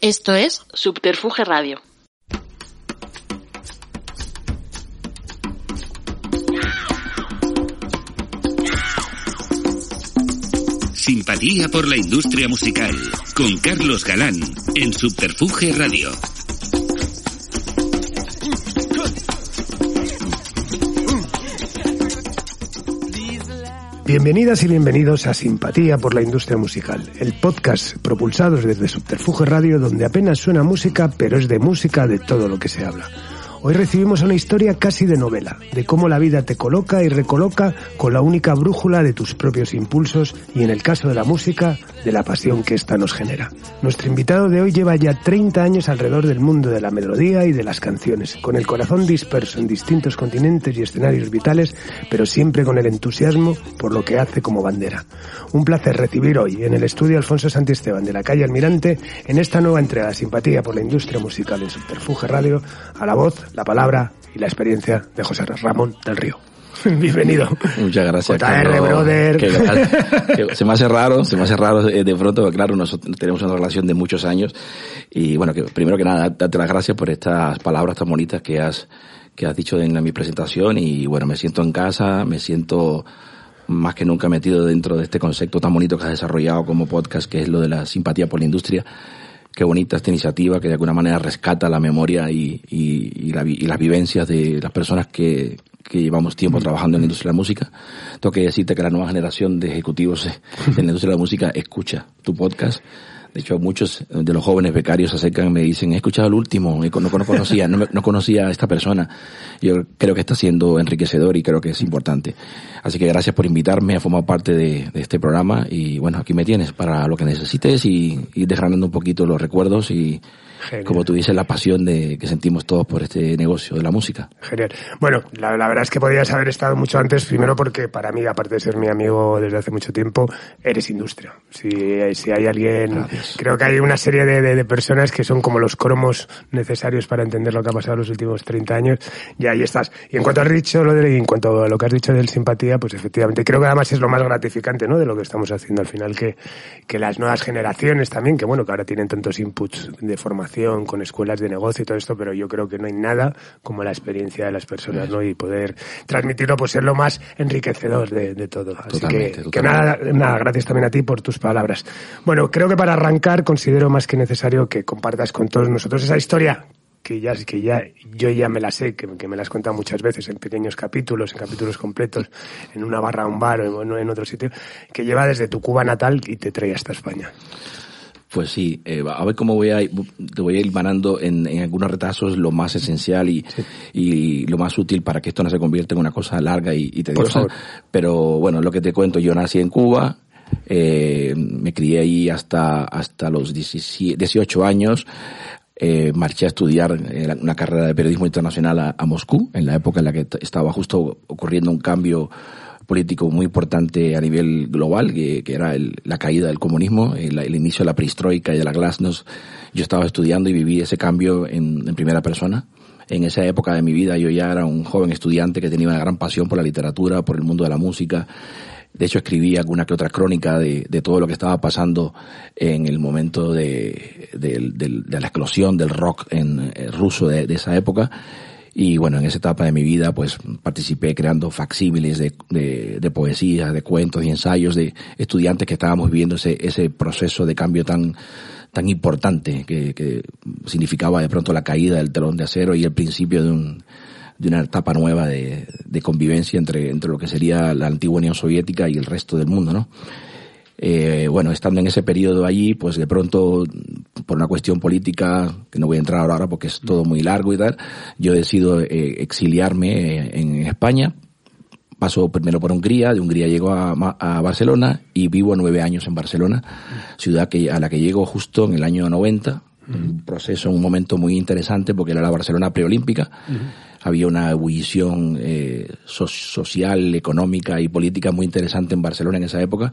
Esto es Subterfuge Radio. Simpatía por la industria musical con Carlos Galán en Subterfuge Radio. Bienvenidas y bienvenidos a Simpatía por la Industria Musical, el podcast propulsado desde Subterfuge Radio donde apenas suena música, pero es de música de todo lo que se habla. Hoy recibimos una historia casi de novela, de cómo la vida te coloca y recoloca con la única brújula de tus propios impulsos y en el caso de la música, de la pasión que ésta nos genera. Nuestro invitado de hoy lleva ya 30 años alrededor del mundo de la melodía y de las canciones, con el corazón disperso en distintos continentes y escenarios vitales, pero siempre con el entusiasmo por lo que hace como bandera. Un placer recibir hoy en el estudio Alfonso Santisteban de la calle Almirante en esta nueva entrega Simpatía por la Industria Musical en Subterfuge Radio a la voz la palabra y la experiencia de José Ramón del Río. Bienvenido. Muchas gracias. JR, brother. se me hace raro, se me hace raro eh, de pronto, claro, nosotros tenemos una relación de muchos años y bueno, que primero que nada, darte las gracias por estas palabras tan bonitas que has, que has dicho en mi presentación y bueno, me siento en casa, me siento más que nunca metido dentro de este concepto tan bonito que has desarrollado como podcast, que es lo de la simpatía por la industria qué bonita esta iniciativa que de alguna manera rescata la memoria y, y, la, y las vivencias de las personas que, que llevamos tiempo trabajando en la industria de la música. Tengo que decirte que la nueva generación de ejecutivos en la industria de la música escucha tu podcast de hecho, muchos de los jóvenes becarios se acercan y me dicen, he escuchado el último, no, no conocía, no, no, conocía a esta persona. Yo creo que está siendo enriquecedor y creo que es importante. Así que gracias por invitarme a formar parte de, este programa y bueno, aquí me tienes para lo que necesites y ir desgranando un poquito los recuerdos y como tú dices, la pasión de que sentimos todos por este negocio de la música. Genial. Bueno, la, verdad es que podrías haber estado mucho antes, primero porque para mí, aparte de ser mi amigo desde hace mucho tiempo, eres industria. Si, si hay alguien, creo que hay una serie de, de, personas que son como los cromos necesarios para entender lo que ha pasado en los últimos 30 años, y ahí estás. Y en cuanto has dicho lo de, en cuanto a lo que has dicho del simpatía, pues efectivamente, creo que además es lo más gratificante, ¿no? De lo que estamos haciendo al final, que, que las nuevas generaciones también, que bueno, que ahora tienen tantos inputs de formación con escuelas de negocio y todo esto, pero yo creo que no hay nada como la experiencia de las personas, ¿no? Y poder transmitirlo, pues ser lo más enriquecedor de, todo. Así que, que nada, nada, gracias también a ti por tus palabras. Bueno, creo que para arrancar considero más que necesario que compartas con todos nosotros esa historia que ya, que ya yo ya me la sé, que, me la has contado muchas veces en pequeños capítulos, en capítulos completos, en una barra, un bar o en, en otro sitio, que lleva desde tu Cuba natal y te trae hasta España. Pues sí, eh, a ver cómo voy a, te voy a ir manando en, en algunos retazos lo más esencial y, y lo más útil para que esto no se convierta en una cosa larga y, y tediosa. Pero bueno, lo que te cuento, yo nací en Cuba, eh, me crié ahí hasta, hasta los 18 años. Eh, marché a estudiar eh, una carrera de periodismo internacional a, a, Moscú, en la época en la que estaba justo ocurriendo un cambio político muy importante a nivel global, que, era el, la caída del comunismo, el, el, inicio de la perestroika y de la glasnost. Yo estaba estudiando y viví ese cambio en, primera persona. En esa época de mi vida yo ya era un joven estudiante que tenía una gran pasión por la literatura, por el mundo de la música. De hecho, escribí alguna que otra crónica de, todo lo que estaba pasando en el momento de, de, de, la explosión del rock en, en ruso de, esa época. Y bueno, en esa etapa de mi vida, pues participé creando facsímiles de, de, de poesía, de cuentos y ensayos de estudiantes que estábamos viviendo ese, ese proceso de cambio tan, tan importante que, que significaba de pronto la caída del telón de acero y el principio de un, de una etapa nueva de, de, convivencia entre, entre lo que sería la antigua Unión Soviética y el resto del mundo, ¿no? Eh, bueno, estando en ese periodo allí, pues de pronto, por una cuestión política, que no voy a entrar ahora porque es todo muy largo y tal, yo decido eh, exiliarme eh, en España. Paso primero por Hungría, de Hungría llego a, a, Barcelona y vivo nueve años en Barcelona, ciudad que, a la que llego justo en el año 90, un proceso, un momento muy interesante porque era la Barcelona preolímpica. Uh -huh había una ebullición eh, so social, económica y política muy interesante en Barcelona en esa época.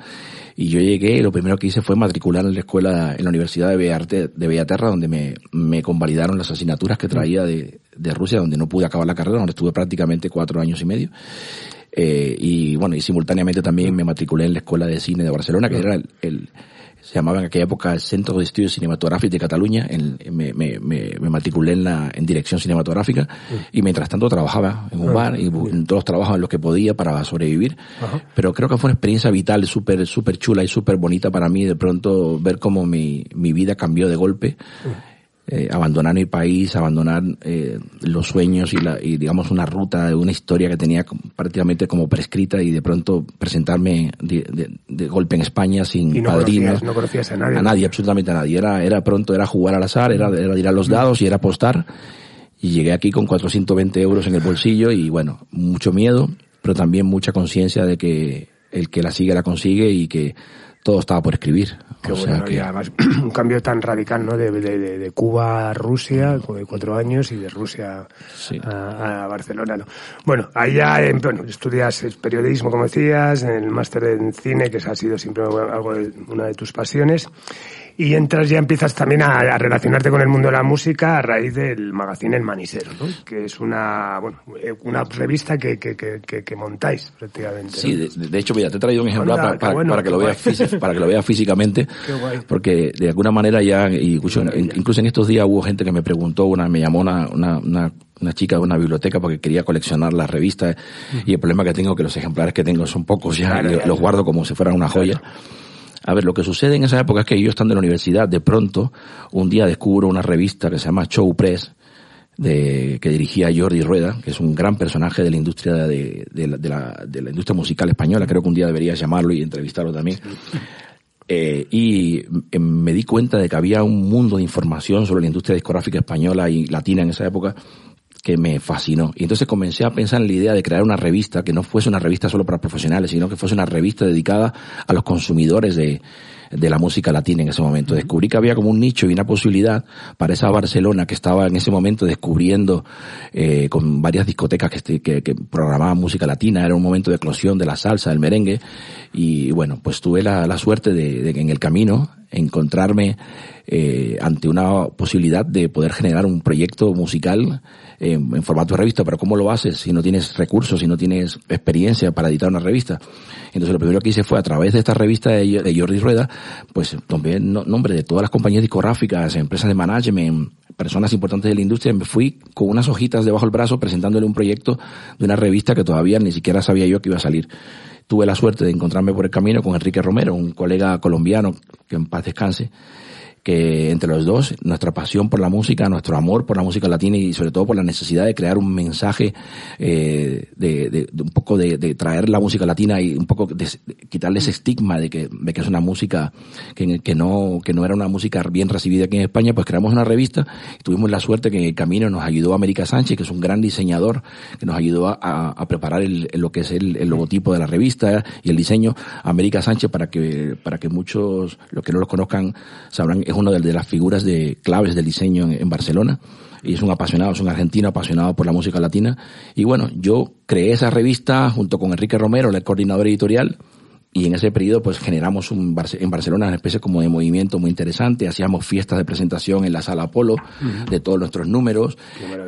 Y yo llegué y lo primero que hice fue matricular en la escuela, en la Universidad de, Bearte, de Bellaterra, donde me, me convalidaron las asignaturas que traía de, de Rusia, donde no pude acabar la carrera, donde estuve prácticamente cuatro años y medio. Eh, y bueno, y simultáneamente también me matriculé en la Escuela de Cine de Barcelona, que era el, el se llamaba en aquella época el Centro de Estudios Cinematográficos de Cataluña, en, me, me, me, matriculé en la en dirección cinematográfica y mientras tanto trabajaba en un bar y en todos los trabajos en los que podía para sobrevivir. Pero creo que fue una experiencia vital, súper súper chula y súper bonita para mí de pronto ver cómo mi, mi vida cambió de golpe eh, abandonar mi país, abandonar eh, los sueños y, la, y digamos una ruta de una historia que tenía prácticamente como prescrita y de pronto presentarme de, golpe en España sin no padrinos. no conocías a nadie. A nadie, absolutamente a nadie. Era, era pronto, era jugar al azar, era, era tirar los dados y era apostar. Y llegué aquí con 420 euros en el bolsillo y bueno, mucho miedo, pero también mucha conciencia de que el que la sigue la consigue y que todo estaba por escribir. O sea que... además, un cambio tan radical, ¿no? De, de, de, Cuba a Rusia, de cuatro años, y de Rusia a, Barcelona, ¿no? Bueno, ya, bueno, estudias periodismo, como decías, en el máster en cine, que ha sido siempre algo de, una de tus pasiones y entras ya empiezas también a, relacionarte con el mundo de la música a raíz del magazine El Manisero, ¿no? que es una bueno, eh, una revista que, que, que, que montáis prácticamente. Sí, de, hecho, mira, te he traído un ejemplar para, para, que lo veas para que lo veas físicamente, porque de alguna manera ya, incluso, incluso en estos días hubo gente que me preguntó, una me llamó una, una, una chica de una biblioteca porque quería coleccionar las revistas y el problema que tengo que los ejemplares que tengo son pocos ya, los guardo como si fueran una joya. A ver, lo que sucede en esa época es que yo estando en la universidad, de pronto, un día descubro una revista que se llama Show Press, de, que dirigía Jordi Rueda, que es un gran personaje de la industria de, la, industria musical española, creo que un día debería llamarlo y entrevistarlo también. Eh, y em, me di cuenta de que había un mundo de información sobre la industria discográfica española y latina en esa época que me fascinó. Y entonces comencé a pensar en la idea de crear una revista que no fuese una revista solo para profesionales, sino que fuese una revista dedicada a los consumidores de, de la música latina en ese momento. Descubrí que había como un nicho y una posibilidad para esa Barcelona que estaba en ese momento descubriendo eh, con varias discotecas que, que, que, programaban música latina. Era un momento de eclosión de la salsa, del merengue. Y bueno, pues tuve la, la suerte de, de en el camino encontrarme eh, ante una posibilidad de poder generar un proyecto musical en, formato de revista, pero ¿cómo lo haces si no tienes recursos, si no tienes experiencia para editar una revista? Entonces lo primero que hice fue a través de esta revista de, Jordi Rueda, pues tomé nombre de todas las compañías discográficas, empresas de management, personas importantes de la industria, me fui con unas hojitas debajo del brazo presentándole un proyecto de una revista que todavía ni siquiera sabía yo que iba a salir tuve la suerte de encontrarme por el camino con Enrique Romero, un colega colombiano que en paz descanse, que entre los dos, nuestra pasión por la música, nuestro amor por la música latina y sobre todo por la necesidad de crear un mensaje eh, de, de, un poco de, de, traer la música latina y un poco de, quitarle ese estigma de que, de que es una música que, que, no, que no era una música bien recibida aquí en España, pues creamos una revista y tuvimos la suerte que en el camino nos ayudó América Sánchez, que es un gran diseñador, que nos ayudó a, a preparar el, lo que es el, logotipo de la revista y el diseño. América Sánchez, para que, para que muchos, los que no lo conozcan, sabrán, uno de, las figuras de claves del diseño en, Barcelona. Y es un apasionado, es un argentino apasionado por la música latina. Y bueno, yo creé esa revista junto con Enrique Romero, el coordinador editorial, y en ese periodo pues generamos un, en Barcelona una especie como de movimiento muy interesante, hacíamos fiestas de presentación en la sala Apolo de todos nuestros números.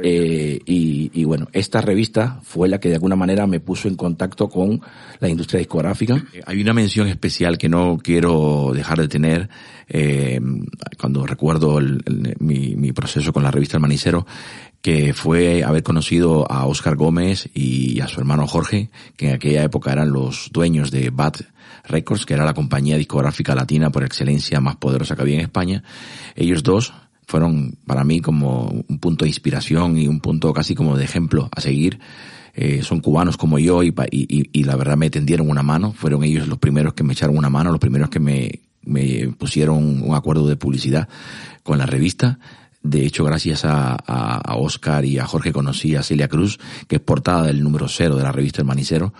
Eh, y, y, bueno, esta revista fue la que de alguna manera me puso en contacto con la industria discográfica. Eh, hay una mención especial que no quiero dejar de tener eh, cuando recuerdo mi, mi proceso con la revista El Manicero, que fue haber conocido a Oscar Gómez y a su hermano Jorge, que en aquella época eran los dueños de Bat Records, que era la compañía discográfica latina por excelencia más poderosa que había en España. Ellos dos fueron para mí como un punto de inspiración y un punto casi como de ejemplo a seguir. Eh, son cubanos como yo y, y, y, la verdad me tendieron una mano. Fueron ellos los primeros que me echaron una mano, los primeros que me, me pusieron un acuerdo de publicidad con la revista. De hecho, gracias a, a, Oscar y a Jorge conocí a Celia Cruz, que es portada del número cero de la revista El Manicero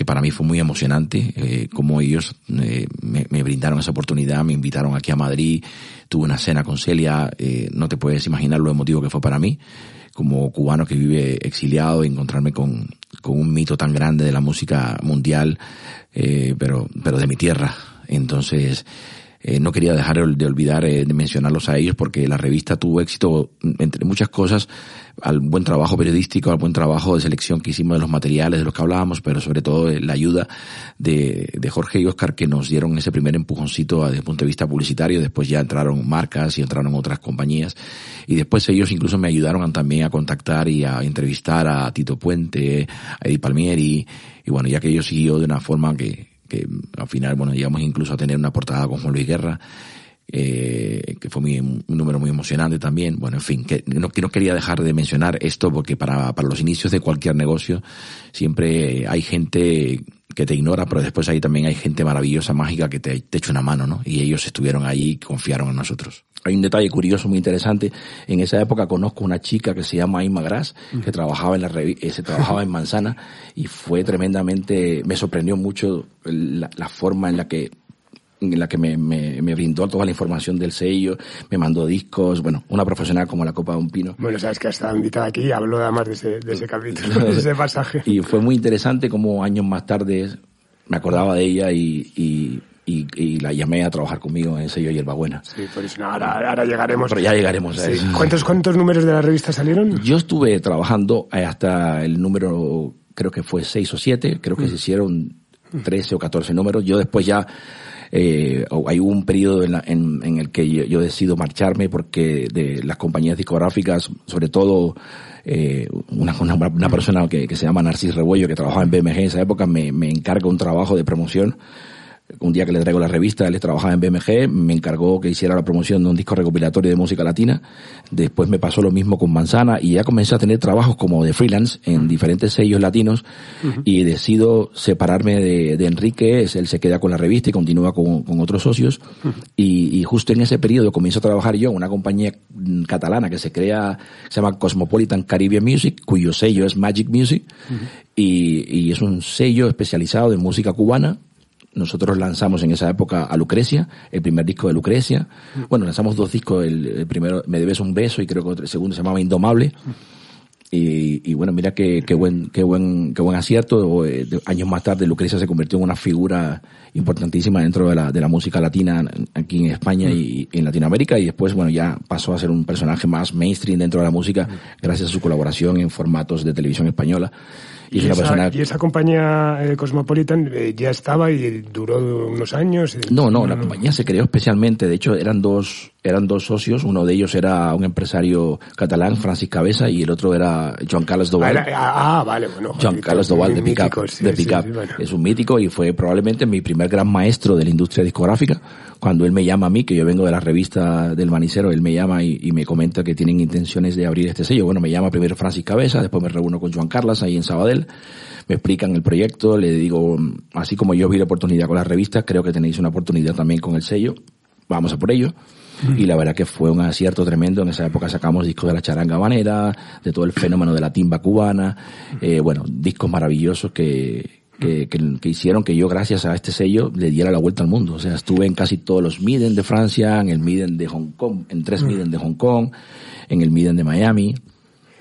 que para mí fue muy emocionante, eh, como ellos eh, me, brindaron esa oportunidad, me invitaron aquí a Madrid, tuve una cena con Celia, eh, no te puedes imaginar lo emotivo que fue para mí, como cubano que vive exiliado, encontrarme con, con un mito tan grande de la música mundial, eh, pero, pero de mi tierra. Entonces, eh, no quería dejar de olvidar eh, de mencionarlos a ellos porque la revista tuvo éxito entre muchas cosas al buen trabajo periodístico, al buen trabajo de selección que hicimos de los materiales de los que hablábamos, pero sobre todo la ayuda de, de Jorge y Oscar que nos dieron ese primer empujoncito desde el punto de vista publicitario. Después ya entraron marcas y entraron otras compañías y después ellos incluso me ayudaron también a contactar y a entrevistar a Tito Puente, a Eddie Palmieri y bueno, ya que ellos siguió de una forma que, que al final, bueno, llegamos incluso a tener una portada con Juan Luis Guerra, eh, que fue un número muy emocionante también. Bueno, en fin, que no, que no quería dejar de mencionar esto porque para, para los inicios de cualquier negocio siempre hay gente que te ignora, pero después ahí también hay gente maravillosa, mágica, que te, te echa una mano, ¿no? Y ellos estuvieron ahí y confiaron en nosotros. Hay un detalle curioso, muy interesante. En esa época conozco una chica que se llama Aima Gras, que trabajaba en la eh, se trabajaba en Manzana, y fue tremendamente, me sorprendió mucho la, la forma en la que en la que me, me, me, brindó toda la información del sello, me mandó discos, bueno, una profesional como la Copa de un Pino. Bueno, sabes que ha estado invitada aquí y habló además de ese, de ese capítulo, de ese pasaje. Y fue muy interesante como años más tarde me acordaba de ella y, y, y, y, la llamé a trabajar conmigo en el sello Hierbabuena. Sí, por eso ahora, ahora llegaremos. Pero ya llegaremos a sí. eso. ¿Cuántos, ¿Cuántos números de la revista salieron? Yo estuve trabajando hasta el número, creo que fue seis o siete, creo que mm. se hicieron 13 o 14 números. Yo después ya eh, hay un periodo en, la, en, el que yo, yo, decido marcharme porque de las compañías discográficas, sobre todo eh, una, una, una, persona que, que se llama Narcis Rebollo, que trabajaba en BMG en esa época, me, me encarga un trabajo de promoción un día que le traigo la revista, él trabajaba en BMG, me encargó que hiciera la promoción de un disco recopilatorio de música latina. Después me pasó lo mismo con Manzana y ya comencé a tener trabajos como de freelance en diferentes sellos latinos uh -huh. y decido separarme de, de, Enrique, él se queda con la revista y continúa con, con otros socios. Uh -huh. y, y, justo en ese periodo comienzo a trabajar yo en una compañía catalana que se crea, se llama Cosmopolitan Caribbean Music, cuyo sello es Magic Music uh -huh. y, y es un sello especializado de música cubana nosotros lanzamos en esa época a Lucrecia, el primer disco de Lucrecia. Bueno, lanzamos dos discos, el, el primero, Me debes un beso, y creo que el segundo se llamaba Indomable. Y, y, bueno, mira qué, qué buen, qué buen, qué buen acierto. Eh, años más tarde, Lucrecia se convirtió en una figura importantísima dentro de la, de la música latina aquí en España mm. y, y, en Latinoamérica. Y después, bueno, ya pasó a ser un personaje más mainstream dentro de la música gracias a su colaboración en formatos de televisión española. Y, y, esa, persona... y, esa, compañía eh, Cosmopolitan eh, ya estaba y duró unos años. Eh, no, no, la compañía se creó especialmente. De hecho, eran dos, eran dos socios. Uno de ellos era un empresario catalán, Francis Cabeza, y el otro era Joan Carlos Doval. Ah, era, ah vale, bueno. Joan Carlos Doval de Pickup. Sí, de Pickup. Sí, bueno. Es un mítico y fue probablemente mi primer gran maestro de la industria discográfica. Cuando él me llama a mí, que yo vengo de la revista del Manicero, él me llama y, y me comenta que tienen intenciones de abrir este sello. Bueno, me llama primero Francis Cabeza, después me reúno con Joan Carlos ahí en Sabadell me explican el proyecto, le digo, así como yo vi la oportunidad con la revista, creo que tenéis una oportunidad también con el sello, vamos a por ello. Y la verdad que fue un acierto tremendo. En esa época sacamos discos de la charanga banera, de todo el fenómeno de la timba cubana, eh, bueno, discos maravillosos que, que, que, que, hicieron que yo, gracias a este sello, le diera la vuelta al mundo. O sea, estuve en casi todos los Miden de Francia, en el Miden de Hong Kong, en tres Miden de Hong Kong, en el Miden de Miami.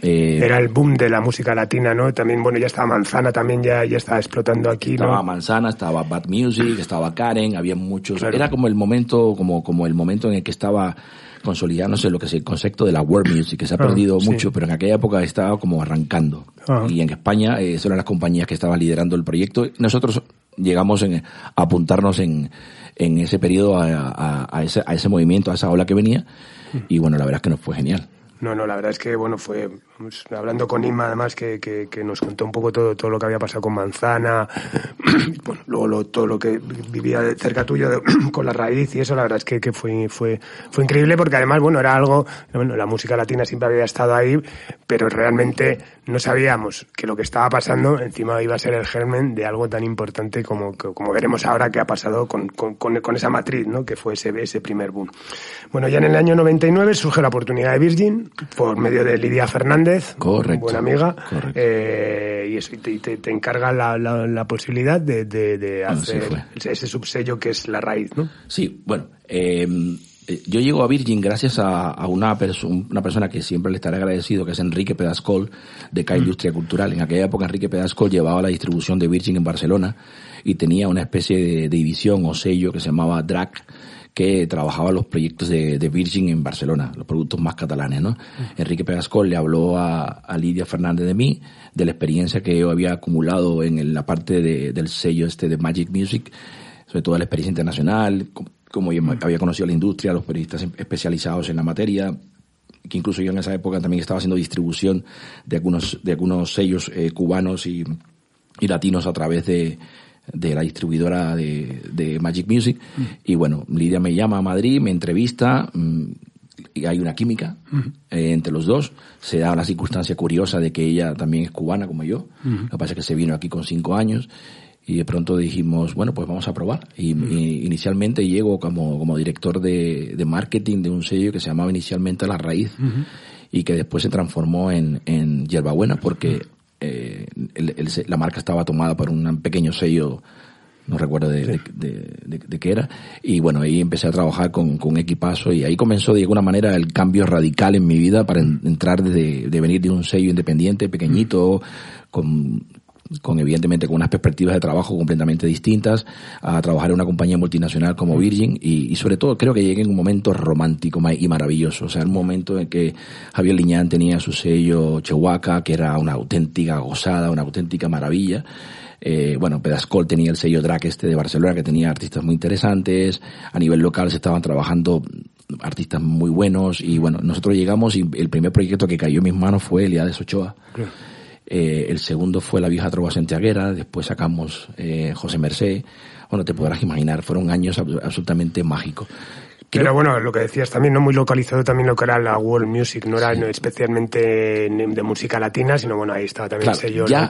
Eh, Era el boom de la música latina, ¿no? También, bueno, ya estaba Manzana, también ya, ya estaba explotando aquí, ¿no? Estaba Manzana, estaba Bad Music, estaba Karen, había muchos. Claro. Era como el momento, como, como el momento en el que estaba consolidándose lo que es el concepto de la world music, que se ha perdido ah, mucho, sí. pero en aquella época estaba como arrancando. Ah. Y en España eh, eran las compañías que estaban liderando el proyecto. Nosotros llegamos en, a apuntarnos en, en ese periodo a, a, a, ese, a ese movimiento, a esa ola que venía. Y bueno, la verdad es que nos fue genial. No, no, la verdad es que, bueno, fue hablando con Inma, además, que, que, nos contó un poco todo, todo lo que había pasado con Manzana, bueno, luego lo, todo lo que vivía de cerca tuyo con la raíz y eso, la verdad es que, que fue, fue, fue increíble porque además, bueno, era algo, bueno, la música latina siempre había estado ahí, pero realmente no sabíamos que lo que estaba pasando encima iba a ser el germen de algo tan importante como, como veremos ahora que ha pasado con, con, con esa matriz, ¿no? Que fue ese, ese primer boom. Bueno, ya en el año 99 surge la oportunidad de Virgin por medio de Lidia Fernández, correcto, buena amiga, eh, y eso te, te, te encarga la, la, la, posibilidad de, de, de hacer bueno, sí ese subsello que es la raíz, ¿no? Sí, bueno, eh, yo llego a Virgin gracias a, a una, perso una, persona que siempre le estaré agradecido, que es Enrique Pedascol, de K Industria Cultural. En aquella época Enrique Pedascol llevaba la distribución de Virgin en Barcelona y tenía una especie de, de división o sello que se llamaba DRAC, que trabajaba los proyectos de, Virgin en Barcelona, los productos más catalanes, ¿no? Enrique Pegascol le habló a, Lidia Fernández de mí, de la experiencia que yo había acumulado en la parte del sello este de Magic Music, sobre todo la experiencia internacional, como yo había conocido la industria, los periodistas especializados en la materia, que incluso yo en esa época también estaba haciendo distribución de algunos, de algunos sellos eh, cubanos y, y, latinos a través de, de la distribuidora de, de Magic Music. Y bueno, Lidia me llama a Madrid, me entrevista, mm, y hay una química eh, entre los dos. Se da una circunstancia curiosa de que ella también es cubana como yo. Lo que pasa es que se vino aquí con cinco años y de pronto dijimos, bueno, pues vamos a probar. Y, inicialmente llego como, como director de, de, marketing de un sello que se llamaba inicialmente La Raíz y que después se transformó en, en Yerbabuena porque eh, la marca estaba tomada por un pequeño sello no recuerdo de, de, qué era. Y bueno, ahí empecé a trabajar con, con, un equipazo y ahí comenzó de alguna manera el cambio radical en mi vida para entrar de, de venir de un sello independiente, pequeñito, con con evidentemente con unas perspectivas de trabajo completamente distintas, a trabajar en una compañía multinacional como Virgin y, sobre todo creo que llegué en un momento romántico y maravilloso, o sea, un momento en que Javier Liñán tenía su sello Chihuahua, que era una auténtica gozada, una auténtica maravilla. Eh, bueno, Pedascol tenía el sello Drag este de Barcelona, que tenía artistas muy interesantes. A nivel local se estaban trabajando artistas muy buenos y bueno, nosotros llegamos y el primer proyecto que cayó en mis manos fue Eliades Ochoa. Eh, el segundo fue La vieja trova santiaguera, después sacamos eh, José Mercé. Bueno, te podrás imaginar, fueron años absolutamente mágicos. Pero bueno, lo que decías también, no muy localizado también lo que era la world music, no era especialmente de música latina, sino bueno, ahí estaba también el sello ya,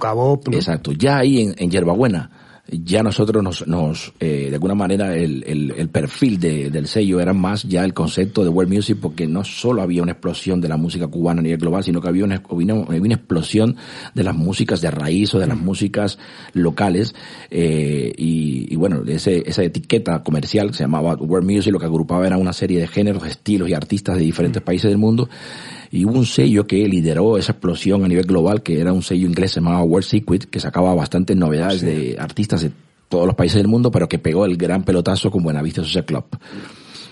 Exacto, ya ahí en, en Yerbabuena ya nosotros nos, nos eh, de alguna manera el, el, el perfil de, del sello era más ya el concepto de world music porque no solo había una explosión de la música cubana a nivel global, sino que había una, una, una explosión de las músicas de raíz o de las músicas locales eh, y, y, bueno, ese, esa etiqueta comercial que se llamaba world music lo que agrupaba era una serie de géneros, estilos y artistas de diferentes países del mundo y hubo un sello que lideró esa explosión a nivel global, que era un sello inglés llamado World Secret, que sacaba bastantes novedades de artistas de todos los países del mundo, pero que pegó el gran pelotazo con Buenavista Social Club.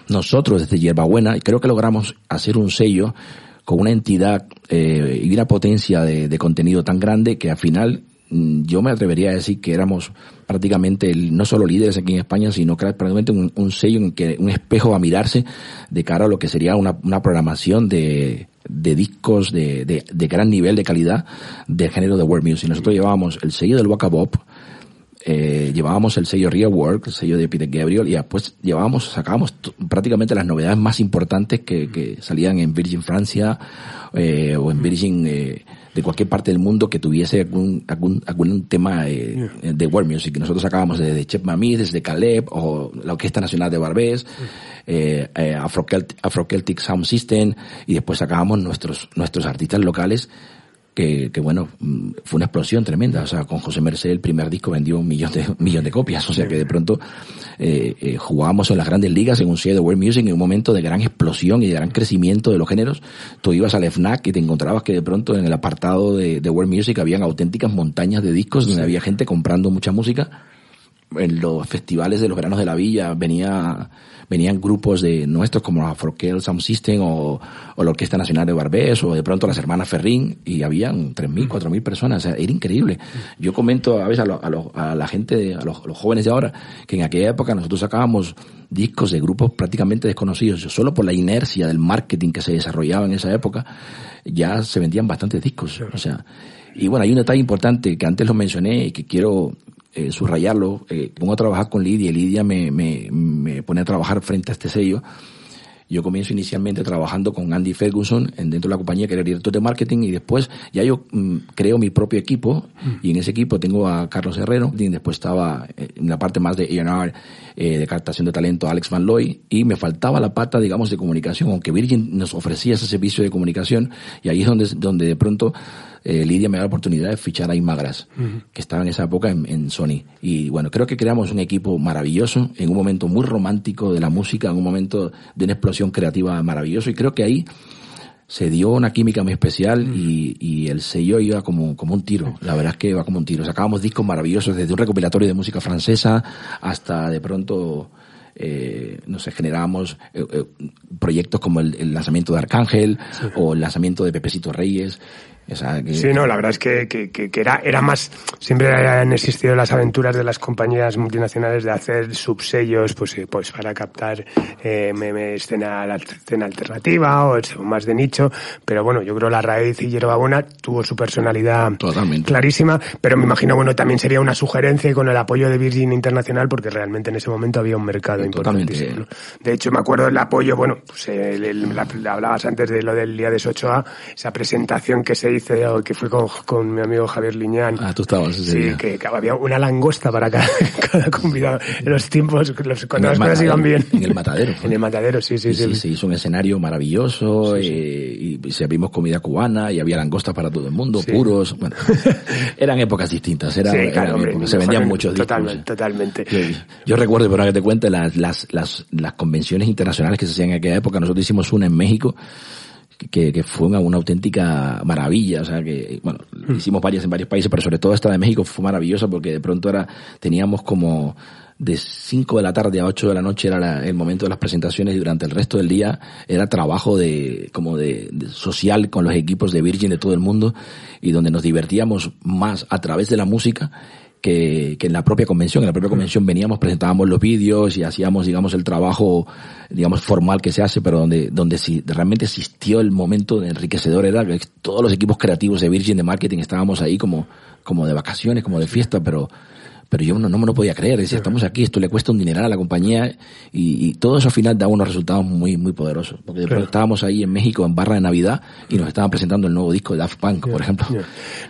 Nosotros desde Hierbabuena, creo que logramos hacer un sello con una entidad eh, y una potencia de, de contenido tan grande que al final Mm, yo me atrevería a decir que éramos prácticamente no solo líderes aquí en España, sino que prácticamente un, sello, en que, un espejo a mirarse de cara a lo que sería una, programación de, discos de, de, gran nivel de calidad de género de world music. Nosotros llevábamos el sello del Waka Bob, eh, llevábamos el sello Real Work, el sello de Peter Gabriel, y después llevábamos, sacábamos prácticamente las novedades más importantes que, que salían en Virgin Francia eh, o en Virgin eh, de cualquier parte del mundo que tuviese algún, algún, algún tema eh, de world music. Nosotros sacábamos desde Chef Mami, desde Caleb, o la Orquesta Nacional de Barbés, eh, eh, Afro, Celtic, Sound System, y después sacábamos nuestros, nuestros artistas locales que, que, bueno, mm, fue una explosión tremenda. O sea, con José Merced el primer disco vendió un millón de, un millón de copias. O sea que de pronto eh, eh, jugábamos en las grandes ligas en un sello de world music en un momento de gran explosión y de gran crecimiento de los géneros. Tú ibas al FNAC y te encontrabas que de pronto en el apartado de, de world music habían auténticas montañas de discos donde había gente comprando mucha música. En los festivales de los veranos de la villa venía venían grupos de nuestros como Afroquel Sound System o, o, la Orquesta Nacional de Barbés o de pronto las hermanas Ferrín y habían 3.000, 4.000 personas. O sea, era increíble. Yo comento a veces a, a, la gente, a los, jóvenes de ahora, que en aquella época nosotros sacábamos discos de grupos prácticamente desconocidos. Solo por la inercia del marketing que se desarrollaba en esa época, ya se vendían bastantes discos. O sea, y bueno, hay un detalle importante que antes lo mencioné y que quiero eh, subrayarlo, eh, pongo a trabajar con Lidia y Lidia me, me, me pone a trabajar frente a este sello. Yo comienzo inicialmente trabajando con Andy Ferguson en, dentro de la compañía que era director de marketing y después ya yo mm, creo mi propio equipo y en ese equipo tengo a Carlos Herrero y después estaba eh, en la parte más de A&R, eh, de captación de talento Alex Van Looy y me faltaba la pata digamos de comunicación aunque Virgin nos ofrecía ese servicio de comunicación y ahí es donde, donde de pronto eh, Lidia me da la oportunidad de fichar a Imagras, que estaba en esa época en, Sony. Y bueno, creo que creamos un equipo maravilloso, en un momento muy romántico de la música, en un momento de una explosión creativa maravilloso. Y creo que ahí se dio una química muy especial y, y, el sello iba como, como un tiro. La verdad es que iba como un tiro. Sacábamos discos maravillosos, desde un recopilatorio de música francesa hasta de pronto eh, no sé, generábamos eh, eh, proyectos como el, lanzamiento de Arcángel o el lanzamiento de Pepecito Reyes sí, no, la verdad es que, que, que, era, era más, siempre han existido las aventuras de las compañías multinacionales de hacer subsellos pues, pues para captar eh, escena, la escena alternativa o más de nicho, pero bueno, yo creo la raíz y Hierba tuvo su personalidad clarísima, pero me imagino, bueno, también sería una sugerencia con el apoyo de Virgin Internacional porque realmente en ese momento había un mercado importantísimo. De hecho, me acuerdo del apoyo, bueno, pues hablabas antes de lo del día de 8A, esa presentación que se que fue con, mi amigo Javier Liñán. Ah, tú estabas Sí, que, había una langosta para cada, cada convidado. En los tiempos, los, cuando las cosas iban bien. En el matadero. en el matadero, sí, sí, sí. Se hizo un escenario maravilloso eh, y se abrimos comida cubana y había langostas para todo el mundo, puros. Bueno, eran épocas distintas. Era, se vendían muchos discos. Totalmente, totalmente. Yo, recuerdo, pero ahora que te cuente, las, las, las, las convenciones internacionales que se hacían en aquella época. Nosotros hicimos una en México que, que fue una, una, auténtica maravilla. O sea, que, bueno, hmm. hicimos varias en varios países, pero sobre todo esta de México fue maravillosa porque de pronto era, teníamos como de 5 de la tarde a 8 de la noche era el momento de las presentaciones y durante el resto del día era trabajo de, como de, de, social con los equipos de Virgin de todo el mundo y donde nos divertíamos más a través de la música que, que, en la propia convención. En la propia convención veníamos, presentábamos los vídeos y hacíamos, digamos, el trabajo, digamos, formal que se hace, pero donde, donde si realmente existió el momento de enriquecedor era que todos los equipos creativos de Virgin de marketing estábamos ahí como, como de vacaciones, como de fiesta, pero pero yo no, no me lo podía creer. Decía, estamos aquí, esto le cuesta un dineral a la compañía y, y todo eso al final da unos resultados muy, muy poderosos. Porque después estábamos ahí en México en barra de Navidad y nos estaban presentando el nuevo disco de Daft Punk, por ejemplo.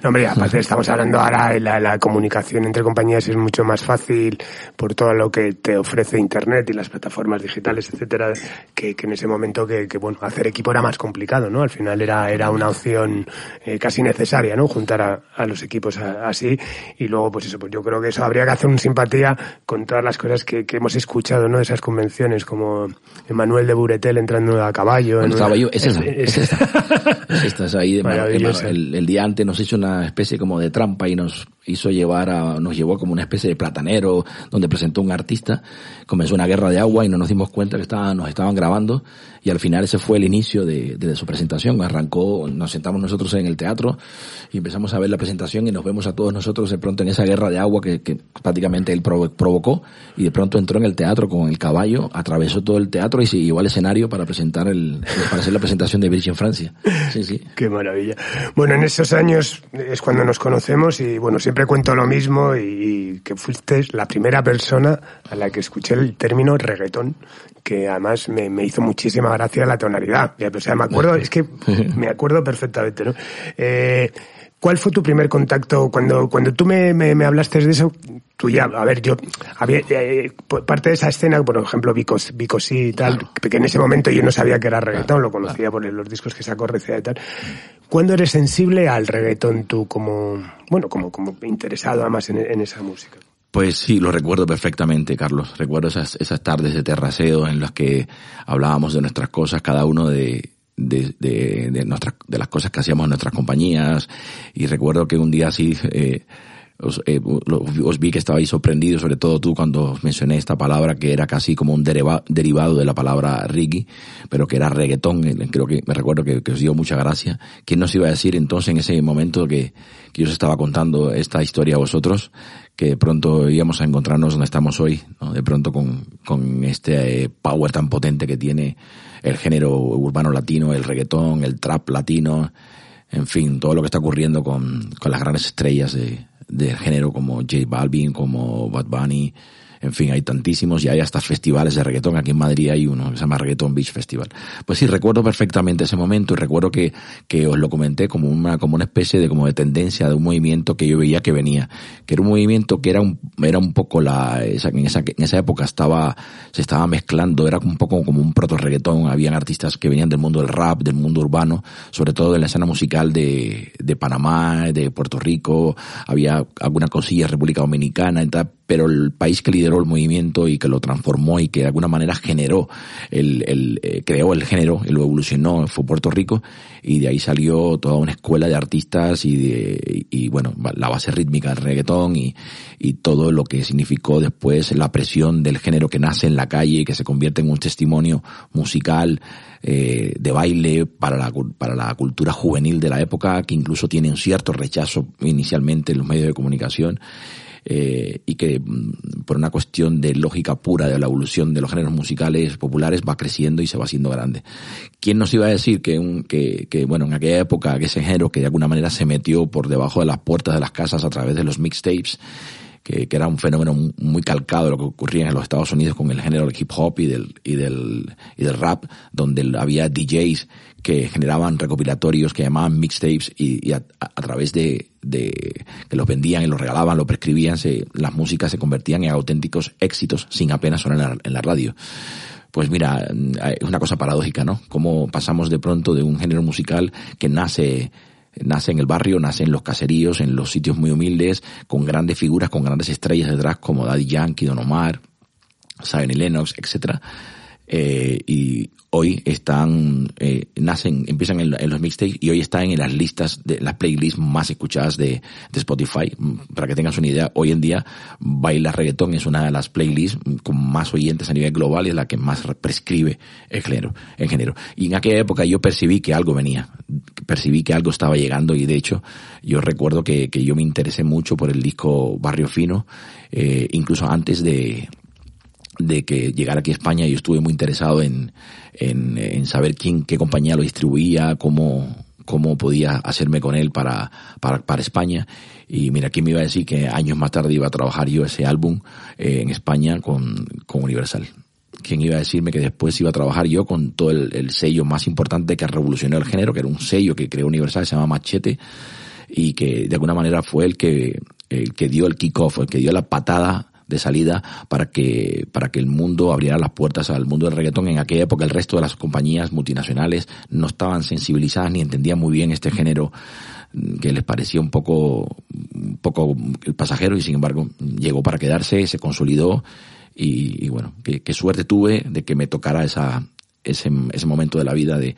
No, hombre, aparte estamos hablando ahora, la, la comunicación entre compañías es mucho más fácil por todo lo que te ofrece Internet y las plataformas digitales, etcétera, que, que en ese momento que, que, bueno, hacer equipo era más complicado, ¿no? Al final era, era una opción eh, casi necesaria, ¿no? Juntar a, a los equipos así y luego, pues eso, pues yo creo que eso habría que hacer un simpatía con todas las cosas que, que hemos escuchado, ¿no? De esas convenciones, como Emanuel de Buretel entrando a caballo. Bueno, caballo, es esa. Es, esta. es esta, ahí. el, el día antes nos hizo una especie como de trampa y nos hizo llevar a, nos llevó como una especie de platanero donde presentó un artista, comenzó una guerra de agua y no nos dimos cuenta que estaban, nos estaban grabando y al final ese fue el inicio de, de, su presentación. Arrancó, nos sentamos nosotros en el teatro y empezamos a ver la presentación y nos vemos a todos nosotros de pronto en esa guerra de agua que, que prácticamente él provocó y de pronto entró en el teatro con el caballo, atravesó todo el teatro y se llevó al escenario para presentar el, para hacer la presentación de Virgin Francia. Sí, sí. Qué maravilla. Bueno, en esos años es cuando nos conocemos y bueno, siempre cuento lo mismo y, que fuiste la primera persona a la que escuché el término reggaetón, que además me, me hizo muchísima gracia la tonalidad. O sea, me acuerdo, es que me acuerdo perfectamente, ¿no? Eh, ¿Cuál fue tu primer contacto cuando, cuando tú me, me, me hablaste de eso? Tú ya, a ver, yo, había, eh, parte de esa escena, por ejemplo, Vico, Vico sí y tal, que en ese momento yo no sabía que era reggaetón, lo conocía por los discos que sacó Recea y tal. ¿Cuándo eres sensible al reggaetón tú como, bueno, como, como interesado además en, en esa música? Pues sí, lo recuerdo perfectamente, Carlos. Recuerdo esas, esas tardes de terraceo en las que hablábamos de nuestras cosas, cada uno de, de, de, de, nuestras, de las cosas que hacíamos en nuestras compañías. Y recuerdo que un día así, eh, os, eh, os, vi que estabais sorprendidos, sobre todo tú cuando mencioné esta palabra que era casi como un deriva, derivado de la palabra reggae, pero que era reggaetón. Eh, creo que me recuerdo que, os dio mucha gracia. ¿Quién nos iba a decir entonces en ese momento que, que yo os estaba contando esta historia a vosotros? que pronto íbamos a encontrarnos donde estamos hoy, de pronto con, con este eh, power tan potente que tiene el género urbano latino, el reggaetón, el trap latino, en fin, todo lo que está ocurriendo con, con las grandes estrellas de, del género como J Balvin, como Bad Bunny, en fin, hay tantísimos y hay hasta festivales de reggaetón. Aquí en Madrid hay uno que se llama Reggaeton Beach Festival. Pues sí, recuerdo perfectamente ese momento y recuerdo que, que os lo comenté como una, como una especie de, como de tendencia de un movimiento que yo veía que venía. Que era un movimiento que era un, era un poco la, esa, en esa, en esa época estaba, se estaba mezclando, era un poco como un proto reggaetón. Habían artistas que venían del mundo del rap, del mundo urbano, sobre todo de la escena musical de, de Panamá, de Puerto Rico, había alguna cosilla República Dominicana, pero el país que lideró el movimiento y que lo transformó y que de alguna manera generó, el, el eh, creó el género, lo evolucionó, fue Puerto Rico y de ahí salió toda una escuela de artistas y de, y bueno, la base rítmica del reggaetón y, y todo lo que significó después la presión del género que nace en la calle y que se convierte en un testimonio musical eh, de baile para la, para la cultura juvenil de la época, que incluso tiene un cierto rechazo inicialmente en los medios de comunicación. Eh, y que mm, por una cuestión de lógica pura de la evolución de los géneros musicales populares va creciendo y se va haciendo grande. ¿Quién nos iba a decir que, un, que, que, bueno, en aquella época, que ese género que de alguna manera se metió por debajo de las puertas de las casas a través de los mixtapes, que, que, era un fenómeno muy calcado de lo que ocurría en los Estados Unidos con el género del hip hop y del, y del, y del rap, donde había DJs que generaban recopilatorios que llamaban mixtapes y, y a, a, través de, de, que los vendían y los regalaban, lo prescribían, se, las músicas se convertían en auténticos éxitos sin apenas sonar en la, en la radio pues mira, es una cosa paradójica, ¿no? Cómo pasamos de pronto de un género musical que nace nace en el barrio, nace en los caseríos, en los sitios muy humildes, con grandes figuras, con grandes estrellas detrás como Daddy Yankee, Don Omar, y Lennox, etcétera. Eh, y hoy están, eh, nacen, empiezan en, en, los mixtapes y hoy están en las listas de las playlists más escuchadas de, de, Spotify. Para que tengas una idea, hoy en día Baila Reggaetón es una de las playlists con más oyentes a nivel global y es la que más prescribe el género, el género. Y en aquella época yo percibí que algo venía, percibí que algo estaba llegando y de hecho yo recuerdo que, que yo me interesé mucho por el disco Barrio Fino, eh, incluso antes de, de que llegara aquí a España yo estuve muy interesado en, en, en, saber quién, qué compañía lo distribuía, cómo, cómo podía hacerme con él para, para, para España. Y mira, ¿quién me iba a decir que años más tarde iba a trabajar yo ese álbum eh, en España con, con Universal? ¿Quién iba a decirme que después iba a trabajar yo con todo el, el sello más importante que revolucionó el género, que era un sello que creó Universal, se llama Machete, y que de alguna manera fue el que, el que dio el kick-off, el que dio la patada de salida para que, para que el mundo abriera las puertas al mundo del reggaetón. En aquella época el resto de las compañías multinacionales no estaban sensibilizadas ni entendían muy bien este género que les parecía un poco, un poco el pasajero y sin embargo llegó para quedarse, se consolidó y, y bueno, qué, qué suerte tuve de que me tocara esa, ese, ese momento de la vida de,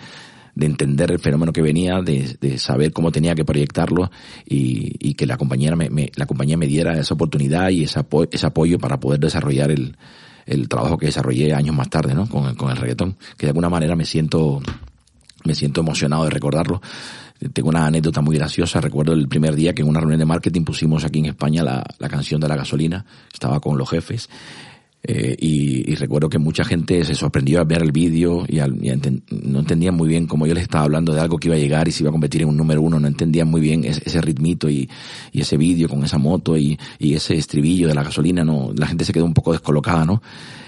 de entender el fenómeno que venía, de, de saber cómo tenía que proyectarlo y, y que la compañía me, me, la compañía me diera esa oportunidad y ese, ese apoyo para poder desarrollar el, el trabajo que desarrollé años más tarde, ¿no? Con, con el reggaetón, que de alguna manera me siento, me siento emocionado de recordarlo. Tengo una anécdota muy graciosa. Recuerdo el primer día que en una reunión de marketing pusimos aquí en España la, la canción de la gasolina. Estaba con los jefes eh, y, y, recuerdo que mucha gente se sorprendió al ver el vídeo y, al, y no entendían muy bien cómo yo les estaba hablando de algo que iba a llegar y se iba a convertir en un número uno, no entendían muy bien ese, ritmito y, ese vídeo con esa moto y, y, ese estribillo de la gasolina, no, la gente se quedó un poco descolocada, ¿no?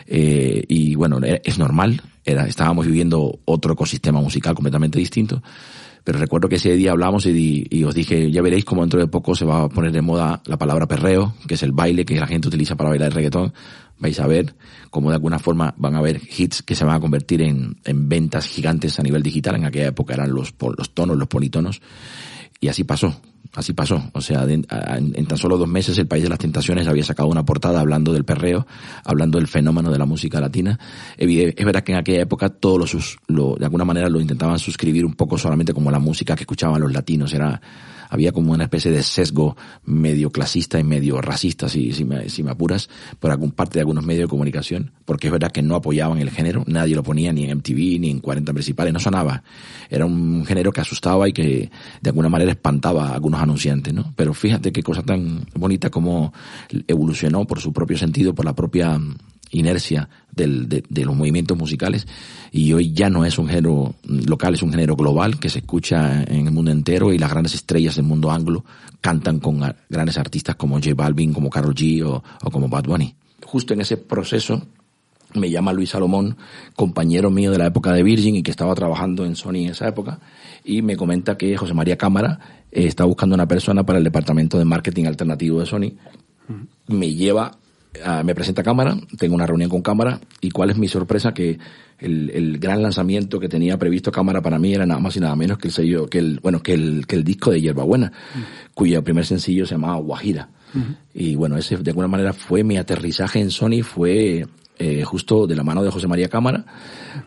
Eh, y bueno, es normal, era, estábamos viviendo otro ecosistema musical completamente distinto. Pero recuerdo que ese día hablamos y, y, os dije, ya veréis cómo dentro de poco se va a poner de moda la palabra perreo, que es el baile que la gente utiliza para bailar el reggaetón vais a ver cómo de alguna forma van a haber hits que se van a convertir en, en ventas gigantes a nivel digital. En aquella época eran los, los tonos, los politonos. Y así pasó, así pasó. O sea, en, en, tan solo dos meses el País de las Tentaciones había sacado una portada hablando del perreo, hablando del fenómeno de la música latina. Es verdad que en aquella época todos los, lo, de alguna manera lo intentaban suscribir un poco solamente como la música que escuchaban los latinos. Era, había como una especie de sesgo medio clasista y medio racista, si, si, me, si me apuras, por algún parte de algunos medios de comunicación, porque es verdad que no apoyaban el género, nadie lo ponía ni en MTV ni en 40 principales, no sonaba. Era un género que asustaba y que de alguna manera espantaba a algunos anunciantes, ¿no? Pero fíjate qué cosa tan bonita como evolucionó por su propio sentido, por la propia inercia del, de, de, los movimientos musicales y hoy ya no es un género local, es un género global que se escucha en el mundo entero y las grandes estrellas del mundo anglo cantan con grandes artistas como J Balvin, como Karol G o, o como Bad Bunny. Justo en ese proceso me llama Luis Salomón, compañero mío de la época de Virgin y que estaba trabajando en Sony en esa época, y me comenta que José María Cámara eh, está buscando una persona para el departamento de marketing alternativo de Sony. Me lleva Uh, me presenta cámara, tengo una reunión con cámara y cuál es mi sorpresa que el, el, gran lanzamiento que tenía previsto cámara para mí era nada más y nada menos que el sello, que el, bueno, que el, que el disco de Hierbabuena, mm. cuyo primer sencillo se llamaba Guajira. Y bueno, ese de alguna manera fue mi aterrizaje en Sony, fue eh, justo de la mano de José María Cámara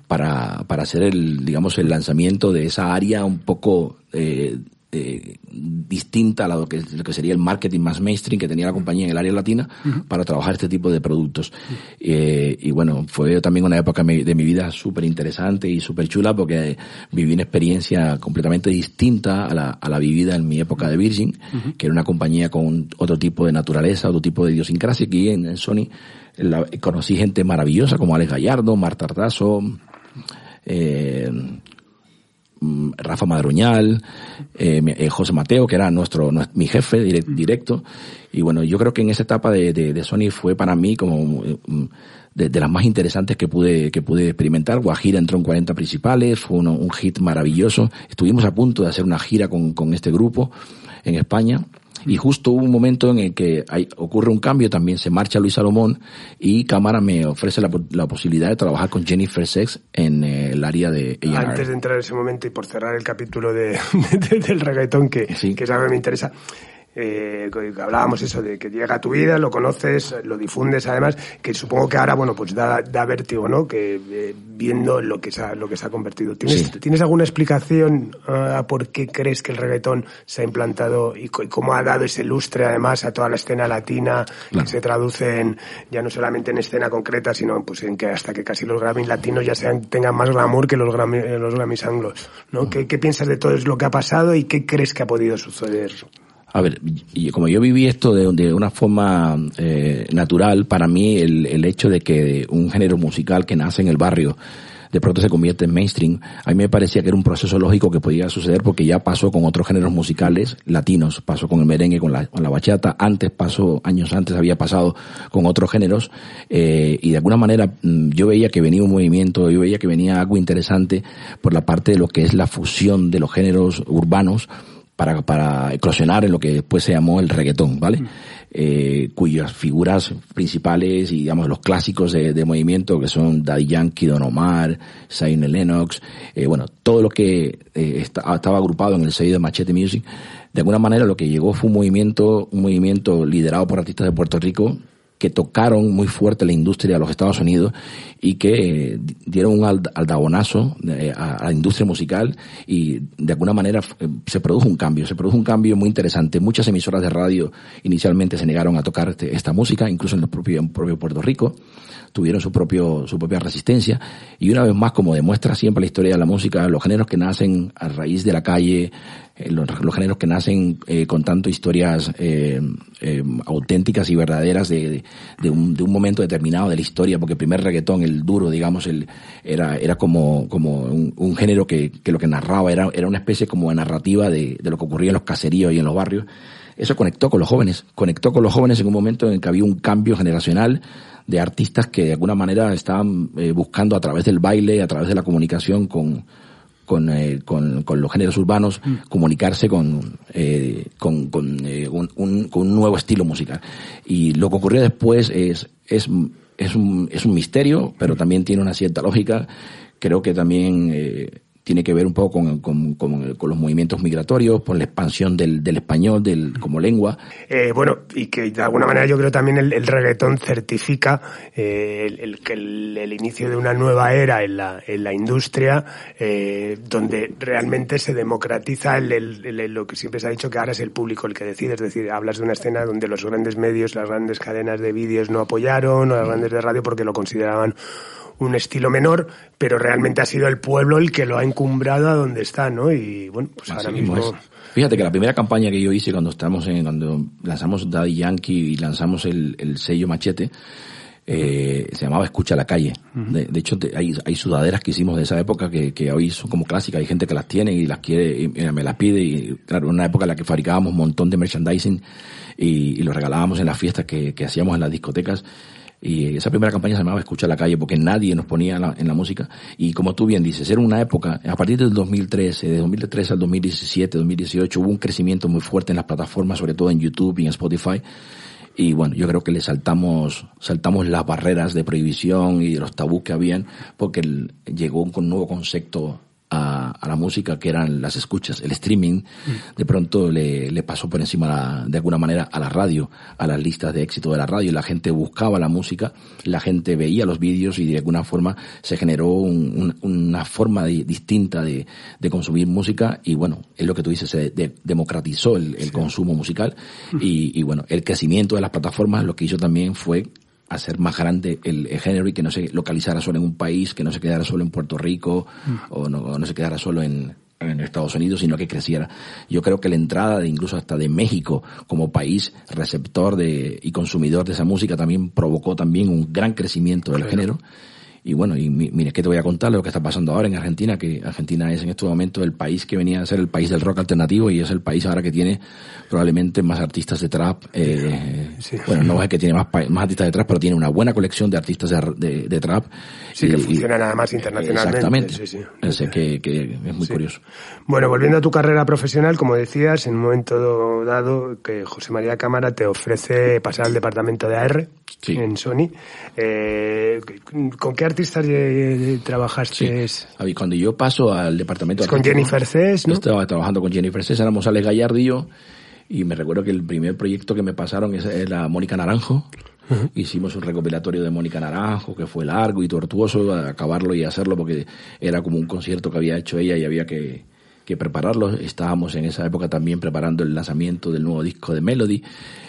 para, para hacer el, digamos, el lanzamiento de esa área un poco eh, eh, distinta a lo que, lo que sería el marketing más mainstream que tenía la compañía en el área latina para trabajar este tipo de productos. Eh, y bueno, fue también una época de mi vida súper interesante y súper chula porque viví una experiencia completamente distinta a la, a la vivida en mi época de Virgin, que era una compañía con otro tipo de naturaleza, otro tipo de idiosincrasia. Aquí en, en Sony conocí gente maravillosa como Alex Gallardo, Marta Artazo, eh, Rafa Madroñal, eh, eh, José Mateo, que era nuestro, mi jefe directo. Y bueno, yo creo que en esa etapa de, de, Sony fue para mí como mm, de, las más interesantes que pude, que pude experimentar. Guajira entró en 40 principales, fue un hit maravilloso. Estuvimos a punto de hacer una gira con, con este grupo en España y justo hubo un momento en el que hay, ocurre un cambio, también se marcha Luis Salomón y Cámara me ofrece la, la posibilidad de trabajar con Jennifer Sex en eh, el área de Antes de entrar en ese momento y por cerrar el capítulo de, del reggaetón que, algo que me interesa, eh, hablábamos eso de que llega a tu vida, lo conoces, lo difundes además, que supongo que ahora, bueno, pues da, da vértigo, ¿no? Que eh, viendo lo que se ha, lo que se ha convertido. ¿Tienes, ¿tienes alguna explicación uh, a por qué crees que el reggaetón se ha implantado y, cómo ha dado ese lustre además a toda la escena latina que se traduce en, ya no solamente en escena concreta, sino pues en que hasta que casi los Grammys latinos ya sean, tengan más glamour que los Grammy, los Grammys anglos, ¿no? ¿Qué, ¿Qué piensas de todo lo que ha pasado y qué crees que ha podido suceder? A ver, y como yo viví esto de, una forma eh, natural, para mí el, el hecho de que un género musical que nace en el barrio de pronto se convierte en mainstream, a mí me parecía que era un proceso lógico que podía suceder porque ya pasó con otros géneros musicales latinos, pasó con el merengue, con la, con la bachata, antes pasó, años antes había pasado con otros géneros, eh, y de alguna manera mm, yo veía que venía un movimiento, yo veía que venía algo interesante por la parte de lo que es la fusión de los géneros urbanos, para, para eclosionar en lo que después se llamó el reggaetón, ¿vale? Mm. Eh, cuyas figuras principales y digamos los clásicos de, de movimiento que son Daddy Yankee, Don Omar, Zayn Lennox, eh, bueno, todo lo que eh, estaba agrupado en el sello de Machete Music, de alguna manera lo que llegó fue un movimiento, un movimiento liderado por artistas de Puerto Rico que tocaron muy fuerte la industria de los Estados Unidos y que eh, dieron un aldabonazo eh, a, la industria musical y de alguna manera eh, se produjo un cambio, se produjo un cambio muy interesante. Muchas emisoras de radio inicialmente se negaron a tocar este, esta música, incluso en el propio, en propio Puerto Rico tuvieron su propio su propia resistencia y una vez más como demuestra siempre la historia de la música los géneros que nacen a raíz de la calle eh, los, géneros que nacen eh, con tanto historias eh, auténticas y verdaderas de, de, un, momento determinado de la historia, porque el primer reggaetón, el duro, digamos, el, era, era como, como un, género que, que, lo que narraba era, era una especie como de narrativa de, de lo que ocurría en los caseríos y en los barrios. Eso conectó con los jóvenes, conectó con los jóvenes en un momento en que había un cambio generacional de artistas que de alguna manera estaban buscando a través del baile, a través de la comunicación con, con, eh, con, con, los géneros urbanos, mm. comunicarse con, eh, con, con, eh, un, un, con, un, nuevo estilo musical. Y lo que ocurrió después es, es, es, un, es un misterio, pero también tiene una cierta lógica. Creo que también eh, tiene que ver un poco con, con, con, los movimientos migratorios, por la expansión del, del español del, como lengua. Eh, bueno, y que de alguna manera yo creo también el, el reggaetón certifica eh, el, el, el, inicio de una nueva era en la, en la industria, eh, donde realmente se democratiza el, lo que siempre se ha dicho que ahora es el público el que decide, es decir, hablas de una escena donde los grandes medios, las grandes cadenas de vídeos no apoyaron, o las grandes de radio porque lo consideraban un estilo menor, pero realmente ha sido el pueblo el que lo ha encumbrado a donde está, ¿no? Y bueno, pues ahora mismo... Fíjate que la primera campaña que yo hice cuando estamos en, cuando lanzamos Daddy Yankee y lanzamos el, el sello Machete, eh, se llamaba Escucha la calle. de, hecho, hay, hay, sudaderas que hicimos de esa época que, que hoy son como clásicas. Hay gente que las tiene y las quiere, y, me las pide. Y claro, en una época en la que fabricábamos un montón de merchandising y, y lo regalábamos en las fiestas que, que hacíamos en las discotecas. Y esa primera campaña se llamaba Escucha la calle porque nadie nos ponía en la música. Y como tú bien dices, era una época, a partir del 2013, de 2013 al 2017, 2018, hubo un crecimiento muy fuerte en las plataformas, sobre todo en YouTube y en Spotify. Y bueno, yo creo que le saltamos, saltamos las barreras de prohibición y los tabús que habían porque llegó un nuevo concepto a, a la música, que eran las escuchas, el streaming, mm. de pronto le, le pasó por encima de alguna manera a la radio, a las listas de éxito de la radio. La gente buscaba la música, la gente veía los vídeos y de alguna forma se generó una forma distinta de, de, consumir música y bueno, es lo que tú dices, se democratizó el, el consumo musical mm. y, y bueno, el crecimiento de las plataformas lo que hizo también fue hacer más grande el, género y que no se localizara solo en un país, que no se quedara solo en Puerto Rico mm. o, no, se quedara solo en, Estados Unidos, sino que creciera. Yo creo que la entrada de incluso hasta de México como país receptor de, y consumidor de esa música también provocó también un gran crecimiento del género y bueno, y mire, ¿qué te voy a contar lo que está pasando ahora en Argentina? Que Argentina es en este momento el país que venía a ser el país del rock alternativo y es el país ahora que tiene probablemente más artistas de trap. Eh, Bueno, no es que tiene más, más artistas de trap, pero tiene una buena colección de artistas de, de, trap. Sí, que funciona nada más internacionalmente. Exactamente. Sí, sí. que, que es muy curioso. Bueno, volviendo a tu carrera profesional, como decías, en un momento dado que José María Cámara te ofrece pasar al departamento de AR en Sony. Eh, ¿Con qué artistas trabajaste? Sí. Cuando yo paso al departamento... Con Jennifer Cés, ¿no? Estaba trabajando con Jennifer Cés, éramos Alex Gallardo y yo, y me recuerdo que el primer proyecto que me pasaron es, la Mónica Naranjo. Hicimos un recopilatorio de Mónica Naranjo, que fue largo y tortuoso, acabarlo y hacerlo porque era como un concierto que había hecho ella y había que, que prepararlo. Estábamos en esa época también preparando el lanzamiento del nuevo disco de Melody.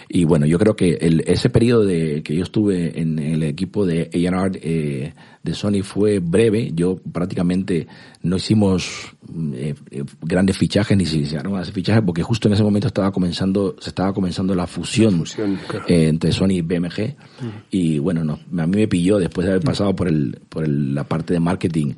Y bueno, yo creo que el, ese periodo de que yo estuve en, el equipo de A&R eh, de Sony fue breve. Yo prácticamente no hicimos eh, eh, grandes fichajes ni se hicieron hacer fichajes porque justo en ese momento estaba comenzando, se estaba comenzando la fusión, entre Sony y BMG. Y bueno, no, a mí me pilló después de haber pasado por el, por la parte de marketing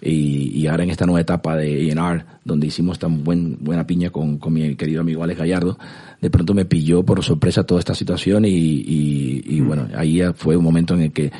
y, y, ahora en esta nueva etapa de A&R, donde hicimos tan buen, buena piña con, con mi querido amigo Alex Gallardo, de pronto me pilló por sorpresa toda esta situación y, y, y bueno, ahí fue un momento en el que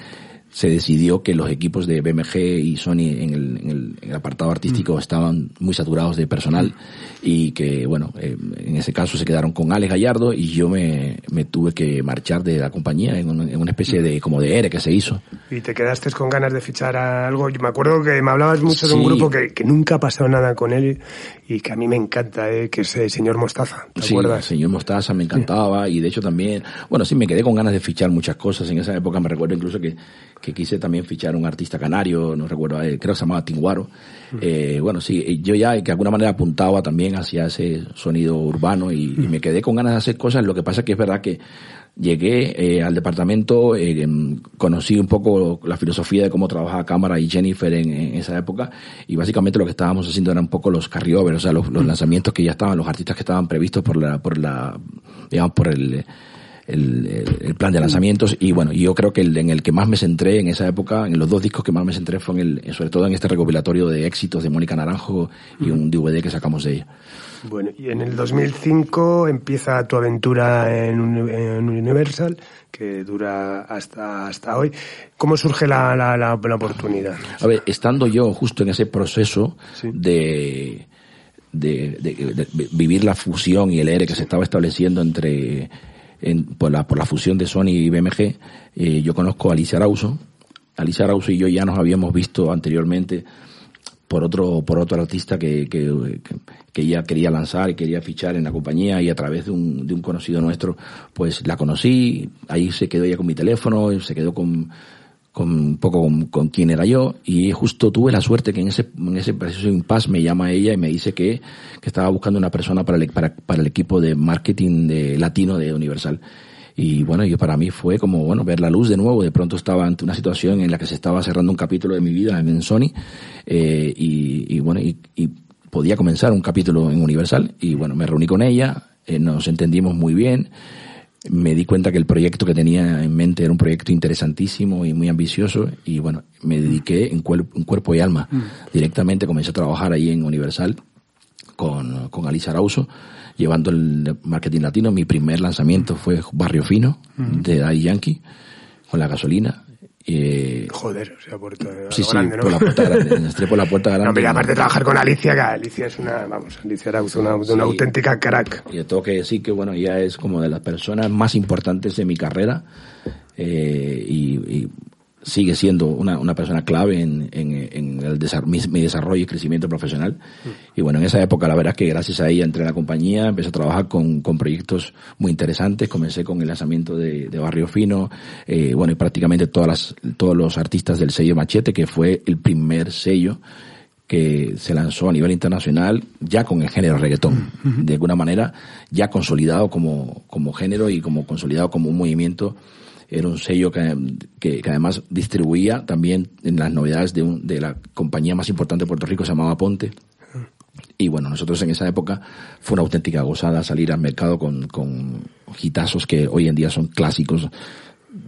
se decidió que los equipos de BMG y Sony en el, en el, apartado artístico mm. estaban muy saturados de personal y que, bueno, eh, en ese caso se quedaron con Alex Gallardo y yo me, me tuve que marchar de la compañía en, una especie de, como de ERE que se hizo. ¿Y te quedaste con ganas de fichar a algo? Yo me acuerdo que me hablabas mucho de un grupo que, que, nunca ha pasado nada con él y que a mí me encanta, eh, que es el señor Mostaza, ¿te sí, acuerdas? señor Mostaza me encantaba y de hecho también, bueno, sí, me quedé con ganas de fichar muchas cosas. En esa época me recuerdo incluso que que quise también fichar un artista canario, no recuerdo, eh, creo que se llamaba Tinguaro. Eh, bueno, sí, eh, yo ya que de alguna manera apuntaba también hacia ese sonido urbano y, me quedé con ganas de hacer cosas. Lo que pasa es que es verdad que llegué al departamento, conocí un poco la filosofía de cómo trabajaba Cámara y Jennifer en, esa época y básicamente lo que estábamos haciendo eran un poco los carryovers, o sea, los, los lanzamientos que ya estaban, los artistas que estaban previstos por la, por la, digamos, por el el, plan de lanzamientos y bueno, yo creo que el, en el que más me centré en esa época, en los dos discos que más me centré fue en el, sobre todo en este recopilatorio de éxitos de Mónica Naranjo y un DVD que sacamos de ella. Bueno, y en el 2005 empieza tu aventura en, Universal, que dura hasta, hasta hoy. ¿Cómo surge la, la, la, oportunidad? A ver, estando yo justo en ese proceso de, de, de, vivir la fusión y el ERE que se estaba estableciendo entre por, la, por la fusión de Sony y BMG, eh, yo conozco a Alicia Arauzo. Alicia Arauzo y yo ya nos habíamos visto anteriormente por otro, por otro artista que, que, que ella quería lanzar y quería fichar en la compañía y a través de un, de un conocido nuestro, pues la conocí, ahí se quedó ella con mi teléfono, se quedó con, con un poco con, quién era yo y justo tuve la suerte que en ese en ese proceso impasse me llama ella y me dice que, que estaba buscando una persona para el, para, para el equipo de marketing de latino de Universal. Y bueno yo para mí fue como bueno ver la luz de nuevo. De pronto estaba ante una situación en la que se estaba cerrando un capítulo de mi vida en Sony eh, y, y, bueno y, y, podía comenzar un capítulo en Universal. Y bueno me reuní con ella eh, nos entendimos muy bien me di cuenta que el proyecto que tenía en mente era un proyecto interesantísimo y muy ambicioso y bueno, me dediqué en, cuerpo y alma. Mm. Directamente comencé a trabajar ahí en Universal con, con Alice Arauzo, llevando el marketing latino. Mi primer lanzamiento fue Barrio Fino mm. de Daddy Yankee con la gasolina eh, Joder, o sea, puerta sí, sí, por la puerta grande, entré por la puerta grande. No, pero aparte de trabajar con Alicia, que Alicia es una, vamos, Alicia era una, una auténtica crack. Y tengo que decir que, bueno, ella es como de las personas más importantes de mi carrera, eh, y, y sigue siendo una, una persona clave en, en, el mi, desarrollo y crecimiento profesional. Mm. Y bueno, en esa época la verdad es que gracias a ella entré en la compañía, empecé a trabajar con, con proyectos muy interesantes, comencé con el lanzamiento de, de Barrio Fino, eh, bueno, y prácticamente todas las, todos los artistas del sello Machete, que fue el primer sello que se lanzó a nivel internacional ya con el género reggaetón, de alguna manera ya consolidado como, como género y como consolidado como un movimiento era un sello que, que, además distribuía también en las novedades de, un, de la compañía más importante de Puerto Rico, se llamaba Ponte. Y bueno, nosotros en esa época fue una auténtica gozada salir al mercado con, con hitazos que hoy en día son clásicos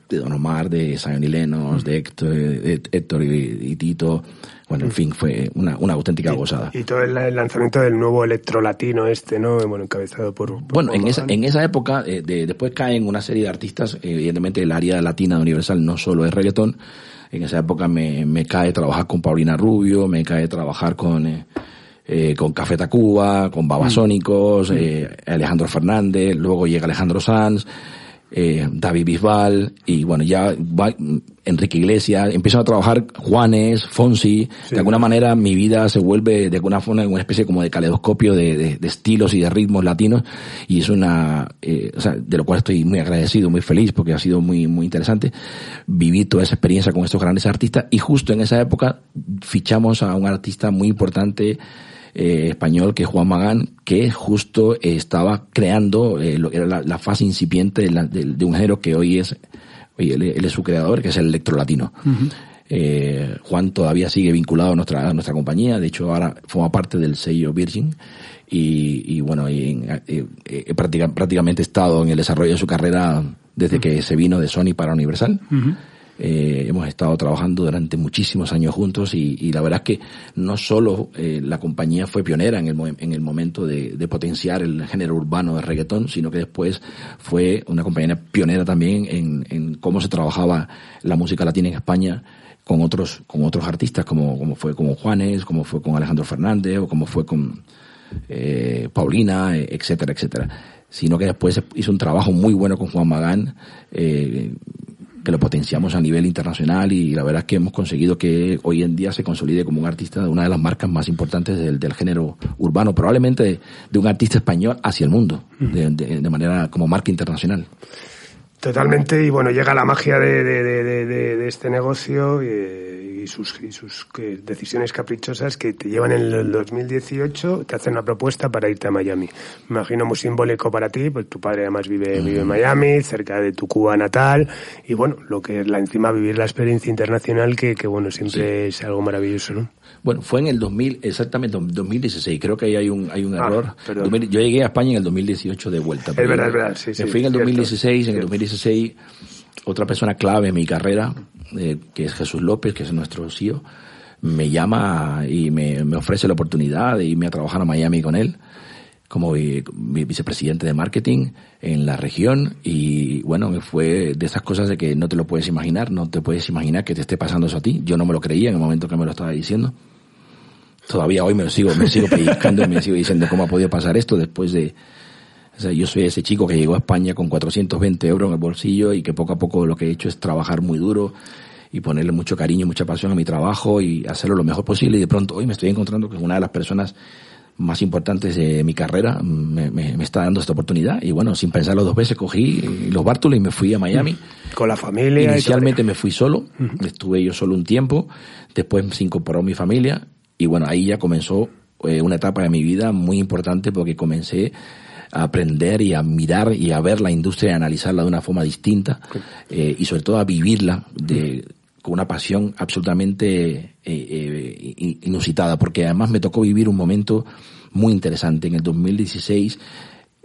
de Don Omar, de Zion y Lenos, de Héctor, y, Tito. Bueno, en fin, fue una, una auténtica gozada. Y todo el, lanzamiento del nuevo electro latino este, ¿no? Bueno, encabezado por... bueno, en esa, en esa época, eh, de, después caen una serie de artistas, evidentemente el área latina de Universal no solo es reggaetón, en esa época me, me cae trabajar con Paulina Rubio, me cae trabajar con... Eh, eh, con Café Tacuba, con Babasónicos, eh, Alejandro Fernández, luego llega Alejandro Sanz, eh, David Bisbal y bueno, ya Enrique Iglesias, empiezan a trabajar Juanes, Fonsi, de alguna manera mi vida se vuelve de alguna forma una especie como de caleidoscopio de, estilos y de ritmos latinos. Y es una, eh, o sea, de lo cual estoy muy agradecido, muy feliz porque ha sido muy, muy interesante vivir toda esa experiencia con estos grandes artistas. Y justo en esa época fichamos a un artista muy importante eh, español que es Juan Magán, que justo estaba creando eh, lo era la, fase incipiente de, un género que hoy es, hoy él, es su creador, que es el electrolatino. eh, Juan todavía sigue vinculado a nuestra, a nuestra compañía, de hecho ahora forma parte del sello Virgin y, y bueno, y prácticamente he estado en el desarrollo de su carrera desde que se vino de Sony para Universal. Eh, hemos estado trabajando durante muchísimos años juntos y, la verdad es que no solo eh, la compañía fue pionera en el, en el momento de, potenciar el género urbano de reggaetón, sino que después fue una compañía pionera también en, cómo se trabajaba la música latina en España con otros con otros artistas como, como fue con Juanes, como fue con Alejandro Fernández o como fue con eh, Paulina, etcétera, etcétera. Sino que después hizo un trabajo muy bueno con Juan Magán, eh, que lo potenciamos a nivel internacional y la verdad es que hemos conseguido que hoy en día se consolide como un artista de una de las marcas más importantes del, del género urbano, probablemente de, un artista español hacia el mundo, de, de, manera como marca internacional. Totalmente, y bueno, llega la magia de, de este negocio. Y y sus, y sus decisiones caprichosas que te llevan en el 2018, te hacen una propuesta para irte a Miami. Me imagino muy simbólico para ti, pues tu padre además vive, vive en Miami, cerca de tu Cuba natal, y bueno, lo que es la encima vivir la experiencia internacional que, que bueno, siempre es algo maravilloso, ¿no? Bueno, fue en el 2000, exactamente, 2016. Creo que ahí hay un, hay un ah, error. Yo llegué a España en el 2018 de vuelta. Es verdad, es verdad, sí, sí. fui en el 2016, en el 2016 otra persona clave en mi carrera, eh, que es Jesús López, que es nuestro CEO, me llama y me, ofrece la oportunidad de irme a trabajar a Miami con él como vicepresidente de marketing en la región y bueno, fue de esas cosas de que no te lo puedes imaginar, no te puedes imaginar que te esté pasando eso a ti. Yo no me lo creía en el momento que me lo estaba diciendo. Todavía hoy me lo sigo, me sigo pellizcando y me sigo diciendo cómo ha podido pasar esto después de, o sea, yo soy ese chico que llegó a España con 420 euros en el bolsillo y que poco a poco lo que he hecho es trabajar muy duro y ponerle mucho cariño, mucha pasión a mi trabajo y hacerlo lo mejor posible. Y de pronto hoy me estoy encontrando con una de las personas más importantes de mi carrera me, me, está dando esta oportunidad. Y bueno, sin pensarlo dos veces, cogí los bártulos y me fui a Miami. Con la familia. Inicialmente me fui solo, estuve yo solo un tiempo, después se incorporó mi familia y bueno, ahí ya comenzó eh, una etapa de mi vida muy importante porque comencé a aprender y a mirar y a ver la industria y a analizarla de una forma distinta eh, y sobre todo a vivirla de, con una pasión absolutamente eh, inusitada, porque además me tocó vivir un momento muy interesante. En el 2016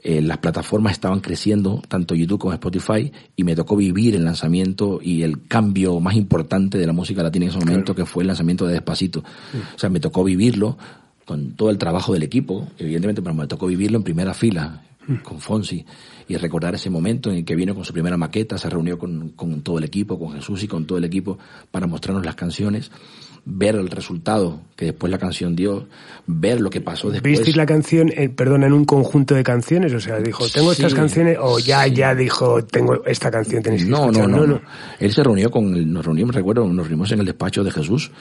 las plataformas estaban creciendo, tanto YouTube como Spotify, y me tocó vivir el lanzamiento y el cambio más importante de la música latina en ese momento, que fue el lanzamiento de Despacito. O sea, me tocó vivirlo con todo el trabajo del equipo, evidentemente, pero me tocó vivirlo en primera fila. Con Fonsi y recordar ese momento en el que vino con su primera maqueta, se reunió con, con todo el equipo, con Jesús y con todo el equipo para mostrarnos las canciones ver el resultado que después la canción dio, ver lo que pasó después. ¿Visteis la canción, eh, perdón, en un conjunto de canciones? O sea, dijo, tengo estas canciones, o ya, ya dijo, tengo esta canción, tenéis que no, no, no, no, Él se reunió con, nos reunimos, recuerdo, nos reunimos en el despacho de Jesús.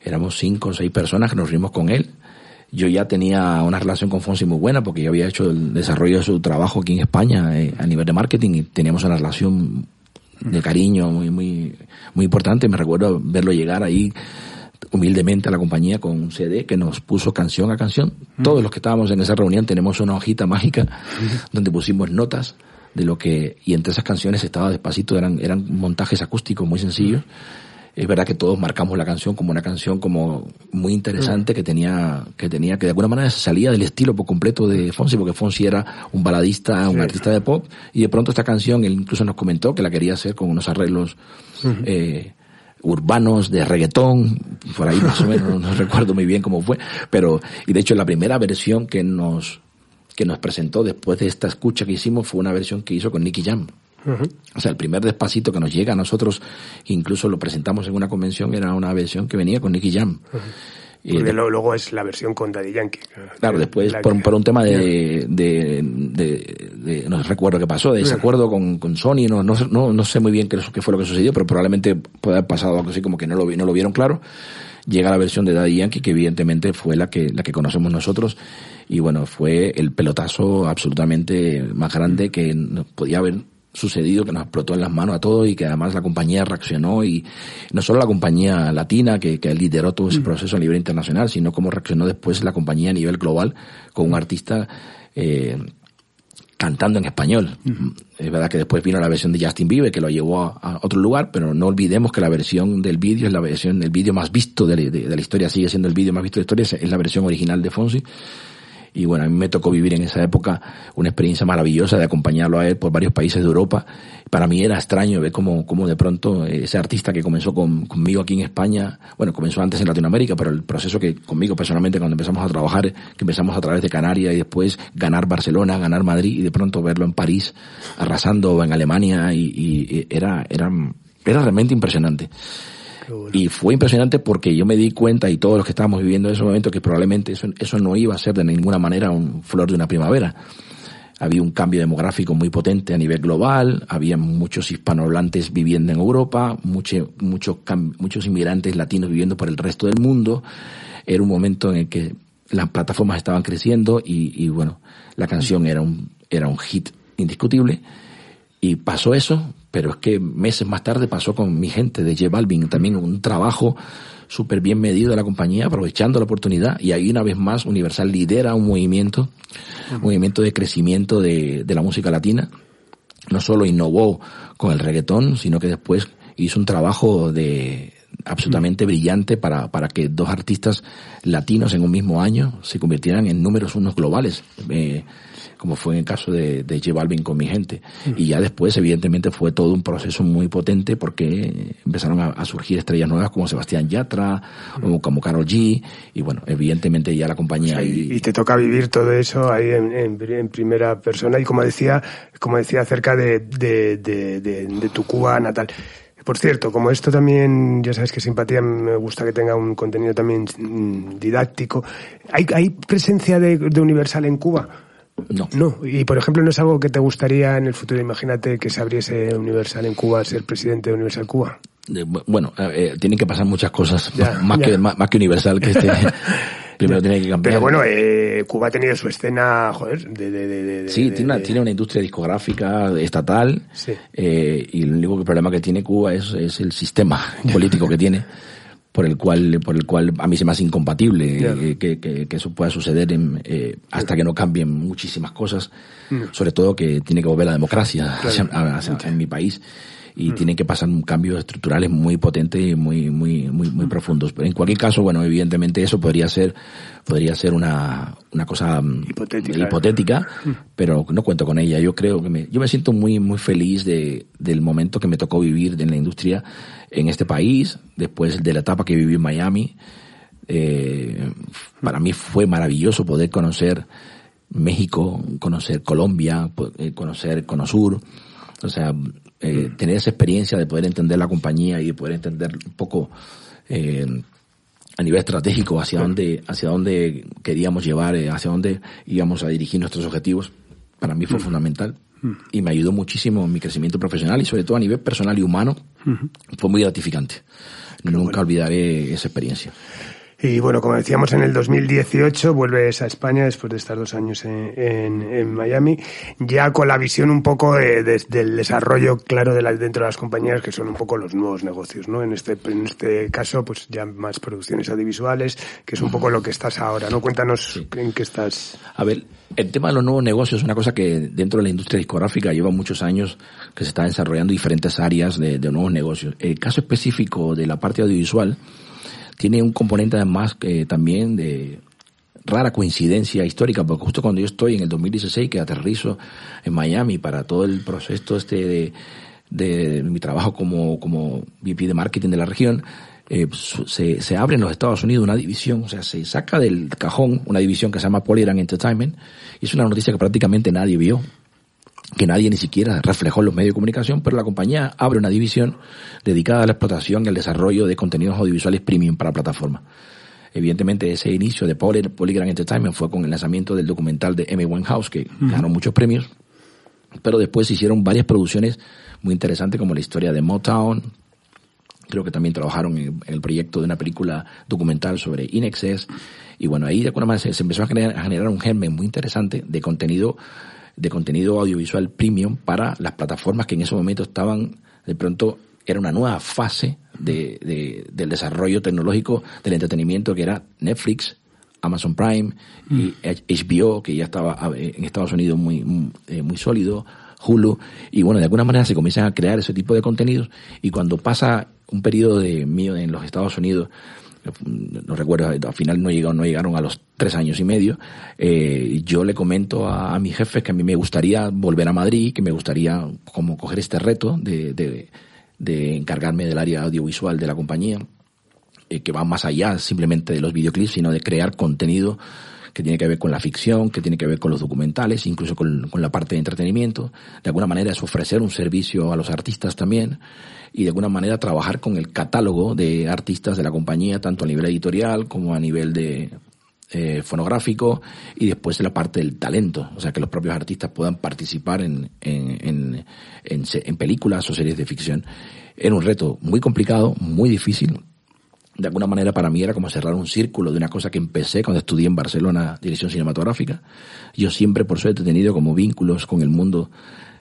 Éramos cinco o seis personas que nos reunimos con él. Yo ya tenía una relación con Fonsi muy buena porque yo había hecho el desarrollo de su trabajo aquí en España eh, a nivel de marketing y teníamos una relación de cariño muy, muy, muy importante. Me recuerdo verlo llegar ahí humildemente a la compañía con un CD que nos puso canción a canción. Todos los que estábamos en esa reunión tenemos una hojita mágica donde pusimos notas de lo que, y entre esas canciones estaba despacito, eran, eran montajes acústicos muy sencillos. Es verdad que todos marcamos la canción como una canción como muy interesante que tenía, que tenía, que de alguna manera salía del estilo por completo de Fonsi, porque Fonsi era un baladista, un artista de pop, y de pronto esta canción, él incluso nos comentó que la quería hacer con unos arreglos, eh, urbanos de reggaetón, por ahí más o menos, no recuerdo muy bien cómo fue, pero, y de hecho la primera versión que nos, que nos presentó después de esta escucha que hicimos fue una versión que hizo con Nicky Jam. O sea, el primer despacito que nos llega a nosotros, incluso lo presentamos en una convención, era una versión que venía con Nicky Jam. Y luego es la versión con Daddy Yankee. Claro, después por, por, un tema de, de, de, no recuerdo qué pasó, de desacuerdo con, con Sony, no, no, no, no sé muy bien qué, qué, fue lo que sucedió, pero probablemente puede haber pasado algo así como que no lo, no lo vieron claro. Llega la versión de Daddy Yankee, que evidentemente fue la que, la que conocemos nosotros, y bueno, fue el pelotazo absolutamente más grande que podía haber sucedido que nos explotó en las manos a todos y que además la compañía reaccionó y no solo la compañía latina que, que lideró todo ese mm. proceso a nivel internacional, sino cómo reaccionó después la compañía a nivel global con un artista eh, cantando en español. Es verdad que después vino la versión de Justin Bieber que lo llevó a, otro lugar, pero no olvidemos que la versión del vídeo es la versión, el vídeo más visto de, de, la historia, sigue siendo el vídeo más visto de la historia, es la versión original de Fonsi y bueno, a mí me tocó vivir en esa época una experiencia maravillosa de acompañarlo a él por varios países de Europa. Para mí era extraño ver cómo, cómo de pronto ese artista que comenzó con, conmigo aquí en España, bueno, comenzó antes en Latinoamérica, pero el proceso que conmigo personalmente cuando empezamos a trabajar, que empezamos a través de Canarias y después ganar Barcelona, ganar Madrid y de pronto verlo en París, arrasando en Alemania y, y era, era, era realmente impresionante. Y fue impresionante porque yo me di cuenta y todos los que estábamos viviendo en ese momento que probablemente eso, eso no iba a ser de ninguna manera un flor de una primavera. Había un cambio demográfico muy potente a nivel global, había muchos hispanohablantes viviendo en Europa, mucho, muchos muchos inmigrantes latinos viviendo por el resto del mundo. Era un momento en el que las plataformas estaban creciendo y, y bueno, la canción era un, era un hit indiscutible. Y pasó eso, pero es que meses más tarde pasó con mi gente de J Balvin, también un trabajo súper bien medido de la compañía, aprovechando la oportunidad. Y ahí una vez más Universal lidera un movimiento, un movimiento de crecimiento de, de la música latina. No solo innovó con el reggaetón, sino que después hizo un trabajo de absolutamente brillante para, para que dos artistas latinos en un mismo año se convirtieran en números unos globales. Eh, como fue en el caso de, de J Balvin con mi gente. Y ya después, evidentemente, fue todo un proceso muy potente porque empezaron a, surgir estrellas nuevas como Sebastián Yatra, o como Carol G, y bueno, evidentemente ya la compañía... y, te toca vivir todo eso ahí en, en, primera persona y como decía, como decía acerca de, de, de, de tu Cuba natal. Por cierto, como esto también, ya sabes que simpatía me gusta que tenga un contenido también mm, didáctico. ¿Hay, hay presencia de, de Universal en Cuba? No. No. Y por ejemplo, ¿no es algo que te gustaría en el futuro? Imagínate que se abriese Universal en Cuba, ser presidente de Universal Cuba. Bueno, eh, tienen que pasar muchas cosas, más, Que, más, que Universal, que este. primero tiene que cambiar. Pero bueno, eh, Cuba ha tenido su escena, joder, de... de, de, sí, tiene, una, tiene una industria discográfica estatal eh, y el único problema que tiene Cuba es, es el sistema político que tiene por el cual por el cual a mí se me hace incompatible eh, que, que, que, eso pueda suceder en, eh, hasta que no cambien muchísimas cosas mm. sobre todo que tiene que volver la democracia en mi país y mm. tienen que pasar cambios estructurales muy potentes y muy muy muy muy mm. profundos en cualquier caso bueno evidentemente eso podría ser podría ser una una cosa mm, hipotética, hipotética pero no cuento con ella. Yo creo que me yo me siento muy muy feliz de del momento que me tocó vivir en la industria en este país después de la etapa que viví en Miami. Eh, para mí fue maravilloso poder conocer México, conocer Colombia, eh, conocer Conosur, o sea, eh, mm. tener esa experiencia de poder entender la compañía y de poder entender un poco eh, a nivel estratégico hacia dónde hacia dónde queríamos llevar, eh, hacia dónde íbamos a dirigir nuestros objetivos, para mí fue mm. fundamental mm. y me ayudó muchísimo en mi crecimiento profesional y sobre todo a nivel personal y humano fue muy gratificante. Nunca olvidaré esa experiencia. Y bueno, como decíamos, en el 2018 vuelves a España después de estar dos años en, en, Miami, ya con la visión un poco de, del desarrollo claro de la, dentro de las compañías, que son un poco los nuevos negocios, ¿no? En este, en este caso, pues ya más producciones audiovisuales, que es un poco lo que estás ahora, ¿no? Cuéntanos en qué estás. A ver, el tema de los nuevos negocios es una cosa que dentro de la industria discográfica lleva muchos años que se está desarrollando diferentes áreas de, de nuevos negocios. El caso específico de la parte audiovisual, tiene un componente además que también de rara coincidencia histórica, porque justo cuando yo estoy en el 2016 que aterrizo en Miami para todo el proceso este de, mi trabajo como, como VP de marketing de la región, eh, se, se abre en los Estados Unidos una división, o sea, se saca del cajón una división que se llama Polygram Entertainment, y es una noticia que prácticamente nadie vio que nadie ni siquiera reflejó en los medios de comunicación, pero la compañía abre una división dedicada a la explotación y al desarrollo de contenidos audiovisuales premium para plataformas. Evidentemente ese inicio de Polygram Entertainment fue con el lanzamiento del documental de M. House, que ganó muchos premios, pero después se hicieron varias producciones muy interesantes como la historia de Motown, creo que también trabajaron en, el proyecto de una película documental sobre Inexcess, y bueno, ahí de alguna manera se, empezó a generar, a generar un germen muy interesante de contenido de contenido audiovisual premium para las plataformas que en ese momento estaban, de pronto, era una nueva fase de, del desarrollo tecnológico del entretenimiento que era Netflix, Amazon Prime y HBO, mm. que ya estaba en Estados Unidos muy, muy, eh, muy sólido, Hulu, y bueno, de alguna manera se comienzan a crear ese tipo de contenidos y cuando pasa un periodo de mío en los Estados Unidos no recuerdo, al final no llegaron, no llegaron a los tres años y medio, eh, yo le comento a, mi jefe que a mí me gustaría volver a Madrid, que me gustaría como coger este reto de, de, de encargarme del área audiovisual de la compañía, eh, que va más allá simplemente de los videoclips, sino de crear contenido que tiene que ver con la ficción, que tiene que ver con los documentales, incluso con, con la parte de entretenimiento. De alguna manera es ofrecer un servicio a los artistas también y de alguna manera trabajar con el catálogo de artistas de la compañía, tanto a nivel editorial como a nivel de eh, fonográfico y después la parte del talento, o sea, que los propios artistas puedan participar en, en, en, en películas o series de ficción. Era un reto muy complicado, muy difícil, de alguna manera para mí era como cerrar un círculo de una cosa que empecé cuando estudié en Barcelona dirección cinematográfica. Yo siempre, por suerte, he tenido como vínculos con el mundo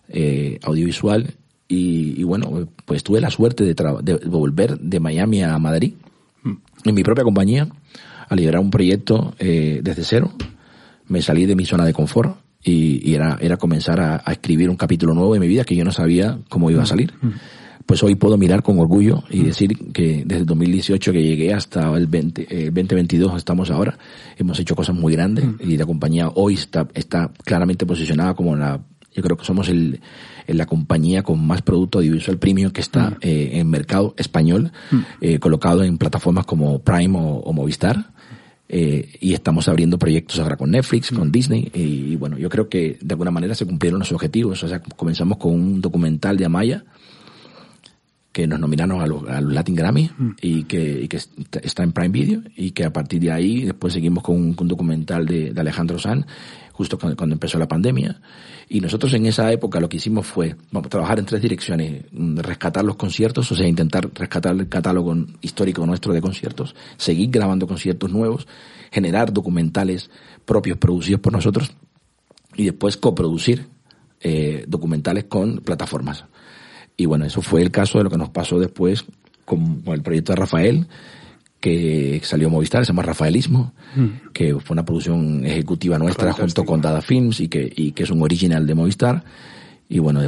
eh, audiovisual y, bueno, pues tuve la suerte de, de, volver de Miami a Madrid mm. en mi propia compañía a liderar un proyecto eh, desde cero. Me salí de mi zona de confort y, era, era comenzar a, escribir un capítulo nuevo de mi vida que yo no sabía cómo iba a salir. Mm. Pues hoy puedo mirar con orgullo y decir que desde el 2018 que llegué hasta el 20, 2022 eh, estamos ahora, hemos hecho cosas muy grandes y la compañía hoy está, está claramente posicionada como la, yo creo que somos el, la compañía con más producto audiovisual premium que está eh, en mercado español, eh, colocado en plataformas como Prime o, Movistar. Eh, y estamos abriendo proyectos ahora con Netflix, con. Disney, y, bueno, yo creo que de alguna manera se cumplieron los objetivos. O sea, comenzamos con un documental de Amaya, que nos nominaron a los, Latin Grammy y, que, está en Prime Video y que a partir de ahí después seguimos con un, documental de, Alejandro Sanz justo cuando, empezó la pandemia y nosotros en esa época lo que hicimos fue vamos, trabajar en tres direcciones. Mm, rescatar los conciertos, o sea, intentar rescatar el catálogo histórico nuestro de conciertos, seguir grabando conciertos nuevos, generar documentales propios producidos por nosotros y después coproducir eh, documentales con plataformas. Y bueno, eso fue el caso de lo que nos pasó después con el proyecto de Rafael, que salió Movistar, se llama Rafaelismo, mm. que fue una producción ejecutiva nuestra junto con Dada Films y que, y que es un original de Movistar. Y bueno,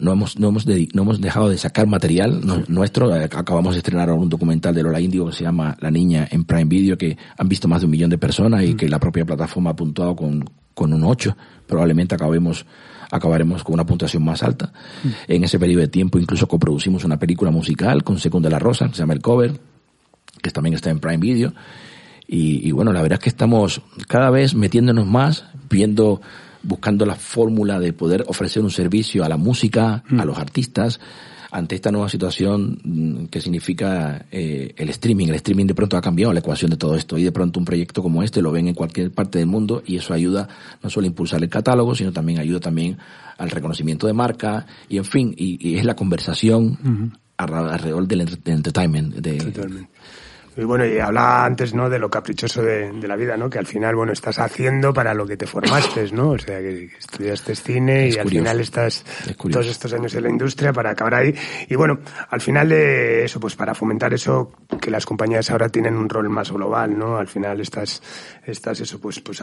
no, hemos, no, hemos no hemos dejado de sacar material nuestro. Acabamos de estrenar un documental de Lola Índigo que se llama La Niña en Prime Video, que han visto más de un millón de personas y mm. que la propia plataforma ha puntuado con, con un 8. Probablemente acabemos acabaremos con una puntuación más alta. Mm. En ese periodo de tiempo incluso coproducimos una película musical con Secund de la Rosa, que se llama El Cover, que también está en Prime Video. Y, bueno, la verdad es que estamos cada vez metiéndonos más, viendo, buscando la fórmula de poder ofrecer un servicio a la música, a mm. los artistas, ante esta nueva situación mm, que significa eh, el streaming. El streaming de pronto ha cambiado la ecuación de todo esto y de pronto un proyecto como este lo ven en cualquier parte del mundo y eso ayuda no solo a impulsar el catálogo, sino también ayuda también al reconocimiento de marca y en fin, y, es la conversación alrededor del entertainment. De, y bueno, y hablaba antes, ¿no? De lo caprichoso de, de, la vida, ¿no? Que al final, bueno, estás haciendo para lo que te formaste, ¿no? O sea, que estudiaste cine y al final estás todos estos años en la industria para acabar ahí. Y bueno, al final de eso, pues para fomentar eso, que las compañías ahora tienen un rol más global, ¿no? Al final estás, estás eso, pues, pues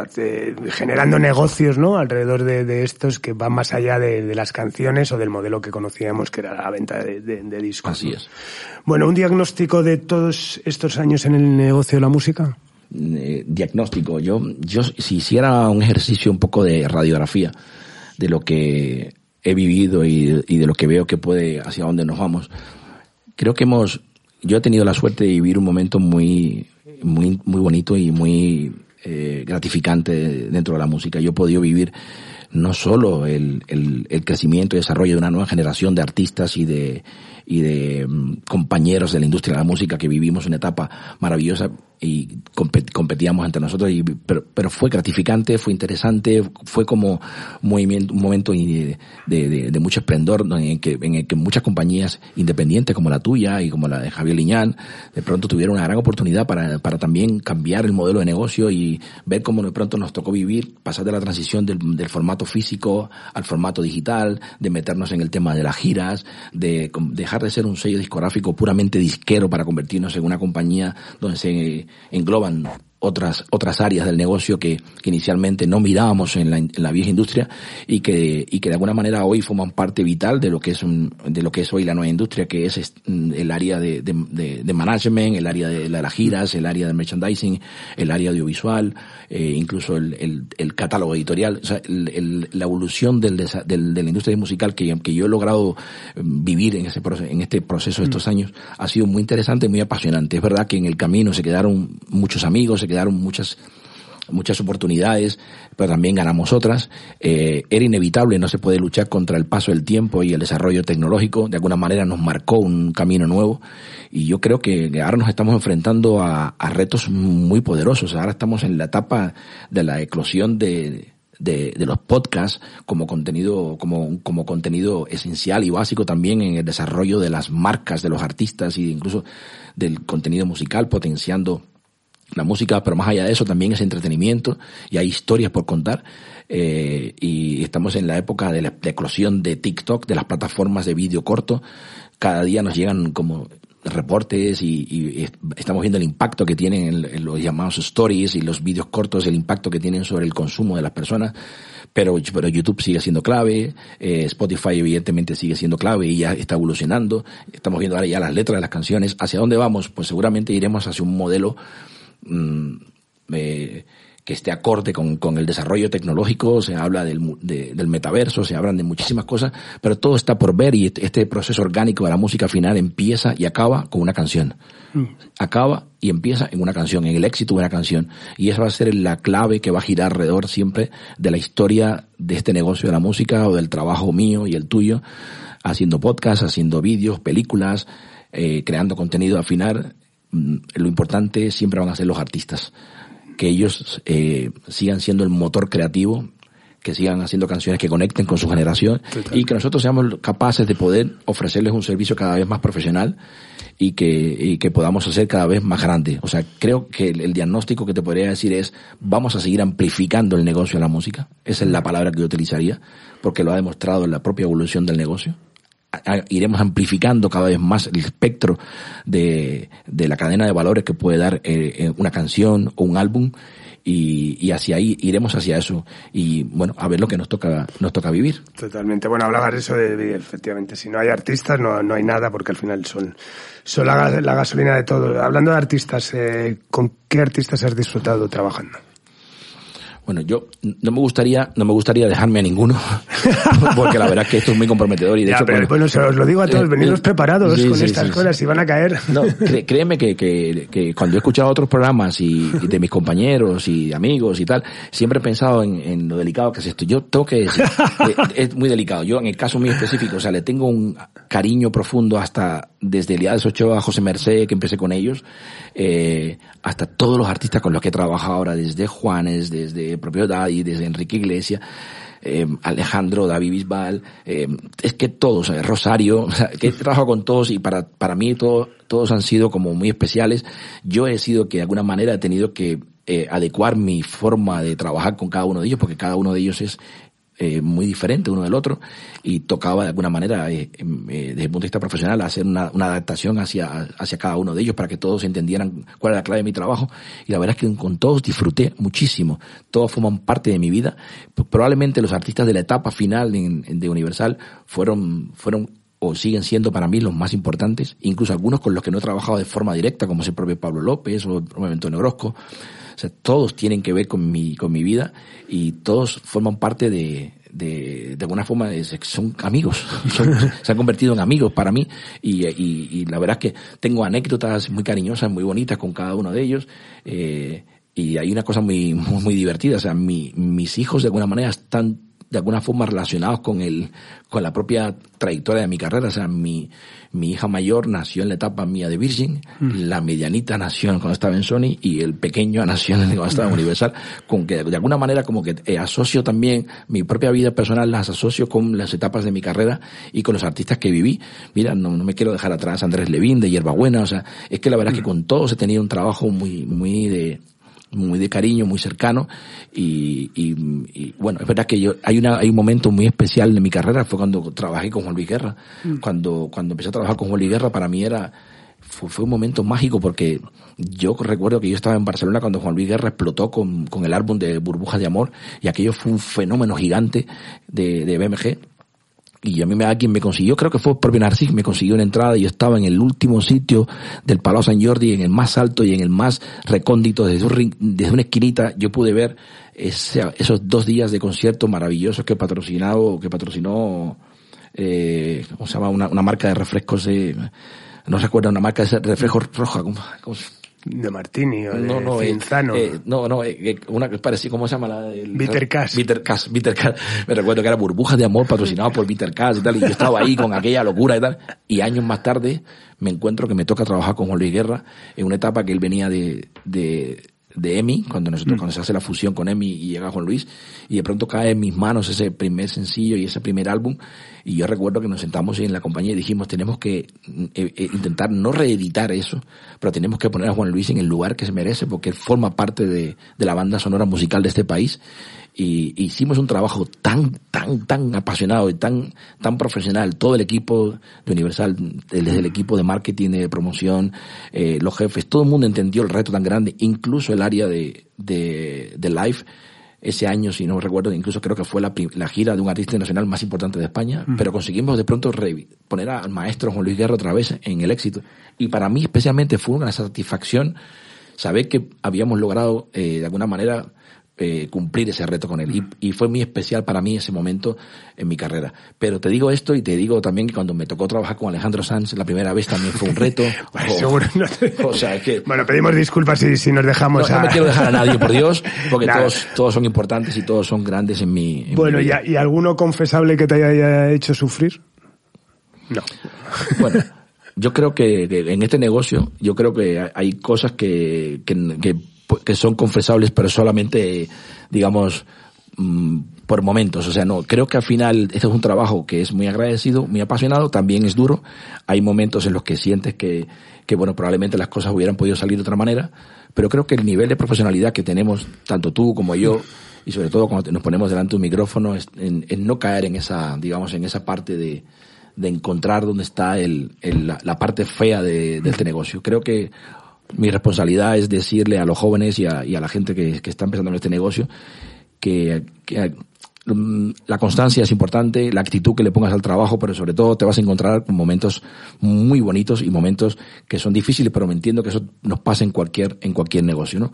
generando negocios, ¿no? Alrededor de, de, estos que van más allá de, de, las canciones o del modelo que conocíamos, que era la venta de, de discos. Así es. Bueno, un diagnóstico de todos estos años en el negocio de la música? Eh, diagnóstico. Yo, yo, si hiciera un ejercicio un poco de radiografía de lo que he vivido y, de lo que veo que puede, hacia dónde nos vamos, creo que hemos, yo he tenido la suerte de vivir un momento muy, muy, muy bonito y muy eh, gratificante dentro de la música. Yo he podido vivir no solo el, el crecimiento y desarrollo de una nueva generación de artistas y de, y de mm, compañeros de la industria de la música que vivimos una etapa maravillosa y competíamos entre nosotros, y, pero, pero, fue gratificante, fue interesante, fue como un, movimiento, un momento de, de, de, mucho esplendor en el, que, en el que muchas compañías independientes como la tuya y como la de Javier Liñán, de pronto tuvieron una gran oportunidad para, para también cambiar el modelo de negocio y ver cómo de pronto nos tocó vivir, pasar de la transición del, del formato físico al formato digital, de meternos en el tema de las giras, de dejar de ser un sello discográfico puramente disquero para convertirnos en una compañía donde se engloban otras, otras áreas del negocio que, que inicialmente no mirábamos en la, en la, vieja industria y que, y que de alguna manera hoy forman parte vital de lo que es un, de lo que es hoy la nueva industria, que es mm, el área de, de, de, management, el área de, las giras, el área de merchandising, el área audiovisual, eh, incluso el, el, el, catálogo editorial, o sea, el, la evolución del, del, de la industria musical que, que yo he logrado mm, vivir en ese proceso, en este proceso de estos mm. años ha sido muy interesante y muy apasionante. Es verdad que en el camino se quedaron muchos amigos, se quedaron muchas muchas oportunidades, pero también ganamos otras. Eh, era inevitable, no se puede luchar contra el paso del tiempo y el desarrollo tecnológico. De alguna manera nos marcó un camino nuevo y yo creo que ahora nos estamos enfrentando a, retos muy poderosos. Ahora estamos en la etapa de la eclosión de, de, los podcasts como contenido, como, como contenido esencial y básico también en el desarrollo de las marcas de los artistas y incluso del contenido musical, potenciando la música, pero más allá de eso también es entretenimiento y hay historias por contar. Eh, y estamos en la época de la eclosión de TikTok, de las plataformas de vídeo corto. Cada día nos llegan como reportes y, estamos viendo el impacto que tienen en, los llamados stories y los vídeos cortos, el impacto que tienen sobre el consumo de las personas. Pero, pero YouTube sigue siendo clave, eh, Spotify evidentemente sigue siendo clave y ya está evolucionando. Estamos viendo ahora ya las letras de las canciones. ¿Hacia dónde vamos? Pues seguramente iremos hacia un modelo Mm, eh, que esté acorde con, con, el desarrollo tecnológico, se habla del, del metaverso, se hablan de muchísimas cosas, pero todo está por ver y este, este proceso orgánico de la música final empieza y acaba con una canción. Mm. Acaba y empieza en una canción, en el éxito de una canción. Y esa va a ser la clave que va a girar alrededor siempre de la historia de este negocio de la música o del trabajo mío y el tuyo, haciendo podcasts, haciendo vídeos, películas, eh, creando contenido al final lo importante siempre van a ser los artistas. Que ellos eh, sigan siendo el motor creativo, que sigan haciendo canciones que conecten con su generación y que nosotros seamos capaces de poder ofrecerles un servicio cada vez más profesional y que, y que podamos hacer cada vez más grande. O sea, creo que el, el, diagnóstico que te podría decir es vamos a seguir amplificando el negocio de la música. Esa es la palabra que yo utilizaría porque lo ha demostrado en la propia evolución del negocio iremos amplificando cada vez más el espectro de, de la cadena de valores que puede dar eh, eh, una canción o un álbum y, y, hacia ahí iremos hacia eso y bueno a ver lo que nos toca nos toca vivir. Totalmente. Bueno hablabas de eso de, efectivamente si no hay artistas no, no hay nada porque al final son son la, la gasolina de todo. Hablando de artistas eh, con qué artistas has disfrutado trabajando Bueno, yo no me gustaría, no me gustaría dejarme a ninguno, porque la verdad es que esto es muy comprometedor y de hecho. bueno, se os lo digo a todos, eh, venidos eh, preparados con estas cosas y van a caer. No, créeme que, que, que, cuando he escuchado otros programas y, de mis compañeros y amigos y tal, siempre he pensado en, en lo delicado que es esto. Yo tengo que decir, eh, es muy delicado. Yo en el caso mío específico, o sea, le tengo un cariño profundo hasta desde Eliades Ochoa, José Merced, que empecé con ellos, eh, hasta todos los artistas con los que he trabajado ahora, desde Juanes, desde propio Daddy, desde Enrique Iglesias, eh, Alejandro, David Bisbal, eh, es que todos, Rosario, o sea, que he trabajado con todos y para, para mí todo, todos han sido como muy especiales. Yo he sido que de alguna manera he tenido que eh, adecuar mi forma de trabajar con cada uno de ellos, porque cada uno de ellos es eh, muy diferente uno del otro y tocaba de alguna manera eh, em, eh, desde el punto de vista profesional hacer una, adaptación hacia, hacia cada uno de ellos para que todos entendieran cuál era la clave de mi trabajo. Y la verdad es que con todos disfruté muchísimo. Todos forman parte de mi vida. Probablemente los artistas de la etapa final de, de Universal fueron fueron o siguen siendo para mí los más importantes, incluso algunos con los que no he trabajado de forma directa, como es el propio Pablo López o el propio Antonio Orozco. Todos tienen que ver con mi, con mi vida y todos forman parte de, de, de alguna forma, son amigos, se han convertido en amigos para mí y, y, y, la verdad es que tengo anécdotas muy cariñosas, muy bonitas con cada uno de ellos. Eh, y hay una cosa muy, muy, muy divertida, o sea, mi, mis hijos de alguna manera están de alguna forma relacionados con el, con la propia trayectoria de mi carrera. O sea, mi, mi hija mayor nació en la etapa mía de Virgin, mm. la medianita nació cuando estaba en Sony y el pequeño nació cuando estaba en mm. Universal, con que de alguna manera como que eh, asocio también mi propia vida personal, las asocio con las etapas de mi carrera y con los artistas que viví. Mira, no, no me quiero dejar atrás Andrés Levín de Hierbabuena, o sea, es que la verdad es que mm. con todos he tenido un trabajo muy, muy de, muy de cariño, muy cercano y, y, bueno, es verdad que yo hay una hay un momento muy especial de mi carrera fue cuando trabajé con Juan Luis Guerra. Mm. Cuando cuando empecé a trabajar con Juan Luis Guerra para mí era fue, fue, un momento mágico porque yo recuerdo que yo estaba en Barcelona cuando Juan Luis Guerra explotó con, con el álbum de Burbujas de Amor y aquello fue un fenómeno gigante de, de BMG y a mí me da quien me consiguió, creo que fue el propio Narcis, me consiguió una entrada y yo estaba en el último sitio del Palau San Jordi, en el más alto y en el más recóndito, desde, un, desde una esquinita, yo pude ver ese, esos dos días de concierto maravillosos que patrocinado, que patrocinó, eh, ¿cómo se llama? Una, una marca de refrescos, eh, no recuerdo, una marca de refrescos roja, ¿cómo, cómo de Martini o de no, no, eh, eh, no, no, eh, una que parecía, ¿cómo se llama? La, el, Bitter Cash. Bitter Cash, Bitter Cash. Me recuerdo que era Burbujas de Amor patrocinado por Bitter Cash y tal, y yo estaba ahí con aquella locura y tal. Y años más tarde me encuentro que me toca trabajar con Juan Luis Guerra en una etapa que él venía de, de, de EMI, cuando nosotros, mm. cuando se hace la fusión con EMI y llega Juan Luis, y de pronto cae en mis manos ese primer sencillo y ese primer álbum, y yo recuerdo que nos sentamos en la compañía y dijimos, tenemos que eh, eh, intentar no reeditar eso, pero tenemos que poner a Juan Luis en el lugar que se merece, porque él forma parte de, de la banda sonora musical de este país, y hicimos un trabajo tan, tan, tan apasionado y tan, tan profesional. Todo el equipo de Universal, desde el equipo de marketing, de promoción, eh, los jefes, todo el mundo entendió el reto tan grande, incluso el área de, de, de live. Ese año, si no recuerdo, incluso creo que fue la, la gira de un artista nacional más importante de España, pero conseguimos de pronto poner al maestro Juan Luis Guerra otra vez en el éxito. Y para mí especialmente fue una satisfacción saber que habíamos logrado eh, de alguna manera eh, cumplir ese reto con él. Y, fue muy especial para mí ese momento en mi carrera. Pero te digo esto y te digo también que cuando me tocó trabajar con Alejandro Sanz la primera vez también fue un reto. o, sea, que... Bueno, pedimos disculpas si, si nos dejamos no, no me quiero dejar a nadie, por Dios, porque todos, todos son importantes y todos son grandes en mi... bueno, ¿y, ¿y alguno confesable que te haya hecho sufrir? No. Bueno. Yo creo que, en este negocio, yo creo que hay cosas que, que, que que son confesables, pero solamente, digamos, mm, por momentos. O sea, no, creo que al final este es un trabajo que es muy agradecido, muy apasionado, también es duro. Hay momentos en los que sientes que, que bueno, probablemente las cosas hubieran podido salir de otra manera, pero creo que el nivel de profesionalidad que tenemos, tanto tú como yo, y sobre todo cuando nos ponemos delante de un micrófono, es en, no caer en esa, digamos, en esa parte de, de encontrar dónde está el, la, parte fea de este negocio. Creo que mi responsabilidad es decirle a los jóvenes y a, y a la gente que, está empezando en este negocio que, mm, la constancia es importante, la actitud que le pongas al trabajo, pero sobre todo te vas a encontrar con momentos muy bonitos y momentos que son difíciles, pero me entiendo que eso nos pasa en cualquier, en cualquier negocio, ¿no?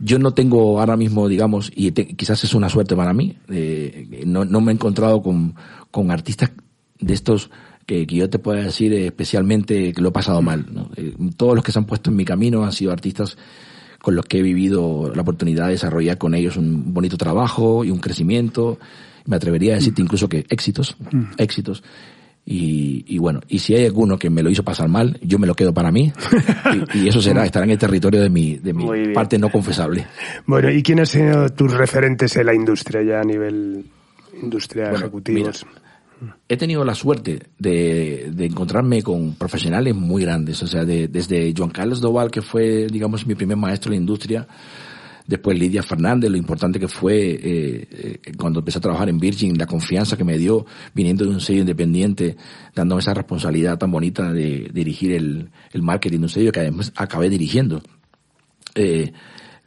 Yo no tengo ahora mismo, digamos, y quizás es una suerte para mí, eh, no, no me he encontrado con, con artistas de estos que, que, yo te pueda decir especialmente que lo he pasado mal. ¿no? Eh, todos los que se han puesto en mi camino han sido artistas con los que he vivido la oportunidad de desarrollar con ellos un bonito trabajo y un crecimiento. Me atrevería a decirte incluso que éxitos, mm. éxitos. Y, y, bueno, y si hay alguno que me lo hizo pasar mal, yo me lo quedo para mí. y, y, eso será, estará en el territorio de mi, de mi parte no confesable. Bueno, ¿y quiénes han sido tus referentes en la industria ya a nivel industria bueno, ejecutivos? Mira, he tenido la suerte de, de, encontrarme con profesionales muy grandes, o sea, de, desde Juan Carlos Doval, que fue, digamos, mi primer maestro en la industria, después Lidia Fernández, lo importante que fue eh, eh, cuando empecé a trabajar en Virgin, la confianza que me dio viniendo de un sello independiente, dándome esa responsabilidad tan bonita de, dirigir el, el marketing de un sello que además acabé dirigiendo. Eh,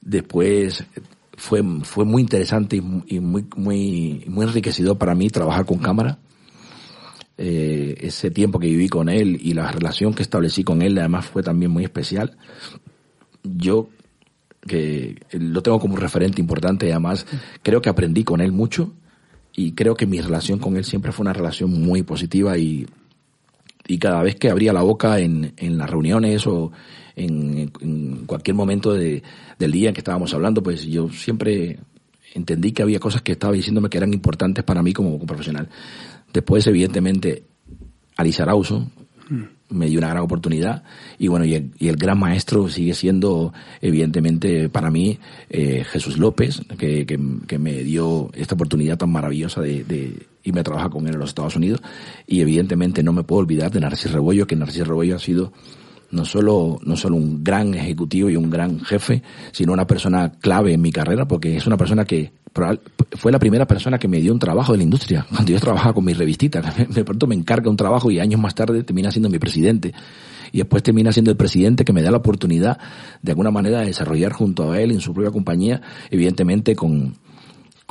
después fue, fue muy interesante y, muy, muy, muy enriquecedor para mí trabajar con cámara eh, ese tiempo que viví con él y la relación que establecí con él además fue también muy especial. Yo que lo tengo como un referente importante y además creo que aprendí con él mucho y creo que mi relación con él siempre fue una relación muy positiva y, y cada vez que abría la boca en, en las reuniones o en, en cualquier momento de, del día en que estábamos hablando, pues yo siempre entendí que había cosas que estaba diciéndome que eran importantes para mí como, como profesional. Después, evidentemente, Alicia Arauzo me dio una gran oportunidad y bueno, y el, y el, gran maestro sigue siendo, evidentemente, para mí, eh, Jesús López, que, que, que, me dio esta oportunidad tan maravillosa de, de irme a trabajar con él en los Estados Unidos. Y evidentemente no me puedo olvidar de Narciso Rebollo, que Narciso Rebollo ha sido no solo, no solo un gran ejecutivo y un gran jefe, sino una persona clave en mi carrera, porque es una persona que fue la primera persona que me dio un trabajo de la industria. Cuando yo trabajaba con mi revistita, de pronto me encarga un trabajo y años más tarde termina siendo mi presidente. Y después termina siendo el presidente que me da la oportunidad, de alguna manera, de desarrollar junto a él en su propia compañía, evidentemente con,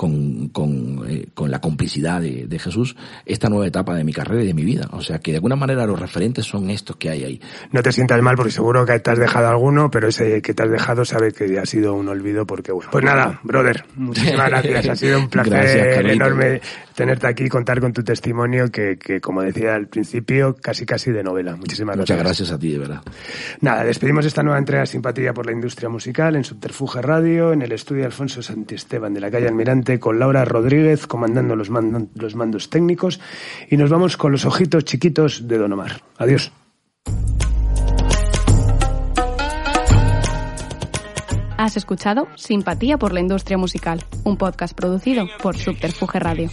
con, con, eh, con la complicidad de, de, Jesús esta nueva etapa de mi carrera y de mi vida. O sea que de alguna manera los referentes son estos que hay ahí. No te sientas mal porque seguro que te has dejado alguno, pero ese que te has dejado sabe que ha sido un olvido porque bueno. Pues nada, brother, muchísimas gracias. Ha sido un placer gracias, enorme tenerte aquí contar con tu testimonio que, que, como decía al principio, casi casi de novela. Muchísimas gracias. Muchas gracias a ti, de verdad. Nada, despedimos esta nueva entrega Simpatía por la Industria Musical en Subterfuge Radio, en el estudio Alfonso Santisteban de la calle Almirante con Laura Rodríguez comandando los, mando, los mandos técnicos y nos vamos con los ojitos chiquitos de Don Omar. Adiós. Has escuchado Simpatía por la Industria Musical, un podcast producido por Subterfuge Radio.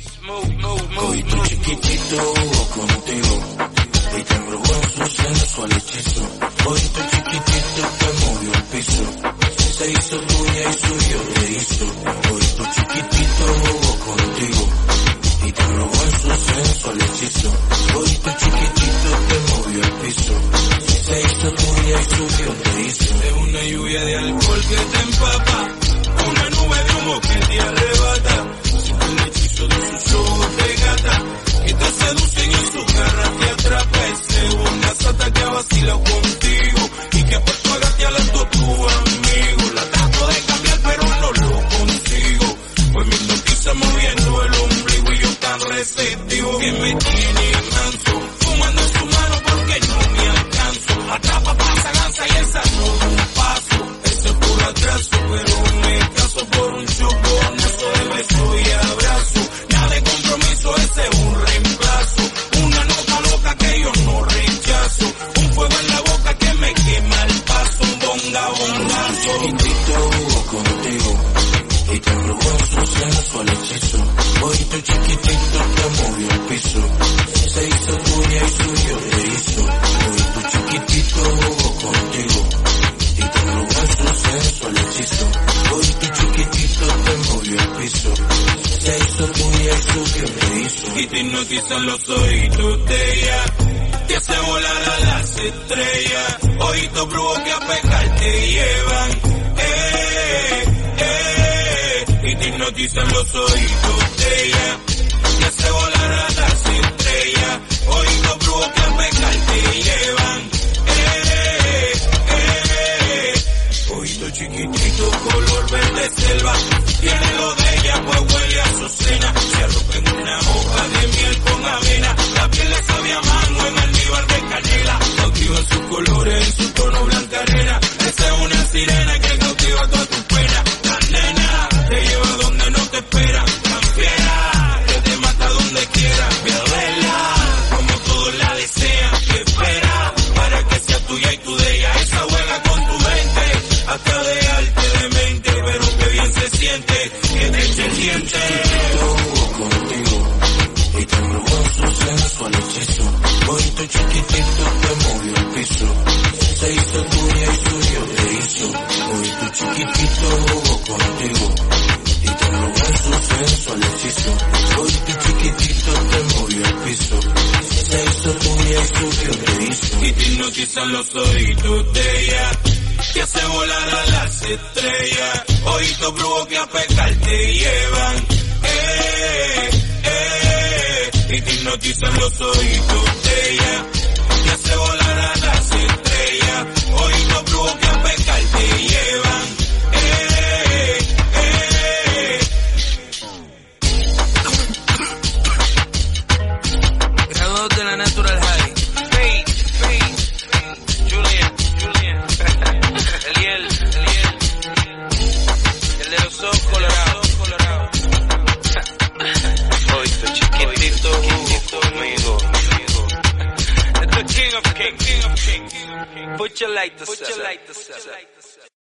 Se hizo tuya y suyo te hizo. En su sensual hechizo. Tu chiquitito te movió el piso. Se hizo tuya y suyo te hizo. Es una lluvia de alcohol que te empapa, una nube de humo que te arrebata. El hechizo de sus ojos de gata, que te seducen y su garra te atrapa. Es una sata que ha contigo y que por tu agaste a las dos tu amigo. La trato de cambiar pero no lo consigo. Pues mi toquiza moviendo receptivo que me tiene manso. Fumando en su mano porque no me alcanzo. Atrapa, pasa, lanza y no da un paso. Ese por atraso, pero me caso por un choconazo de beso y abrazo. Nada de compromiso, ese es un reemplazo. Una nota loca que yo no rechazo. Un fuego en la boca que me quema el paso. Un bonga, bongazo. Chiquitito jugó contigo y te su sensual hechizo. Hoy tu chiquitito te. Y te hipnotizan los oídos de ella. Te hace volar a las estrellas. Brujos que a pecar te llevan. Eh, eh, y te hipnotizan los oídos de ella, que hace volar a las estrellas, brujos que a pecar te llevan, eh, eh, eh. oído chiquitito, color verde selva, tiene lo de huele a su cena, se arropa en una hoja de miel con avena, la piel le sabe a mango en almíbar de canela, cautiva sus colores en su los oídos de ella, que hace volar a las estrellas, oídos brujos que a pecar te llevan, eh, eh, y te hipnotizan los oídos de ella, que hace volar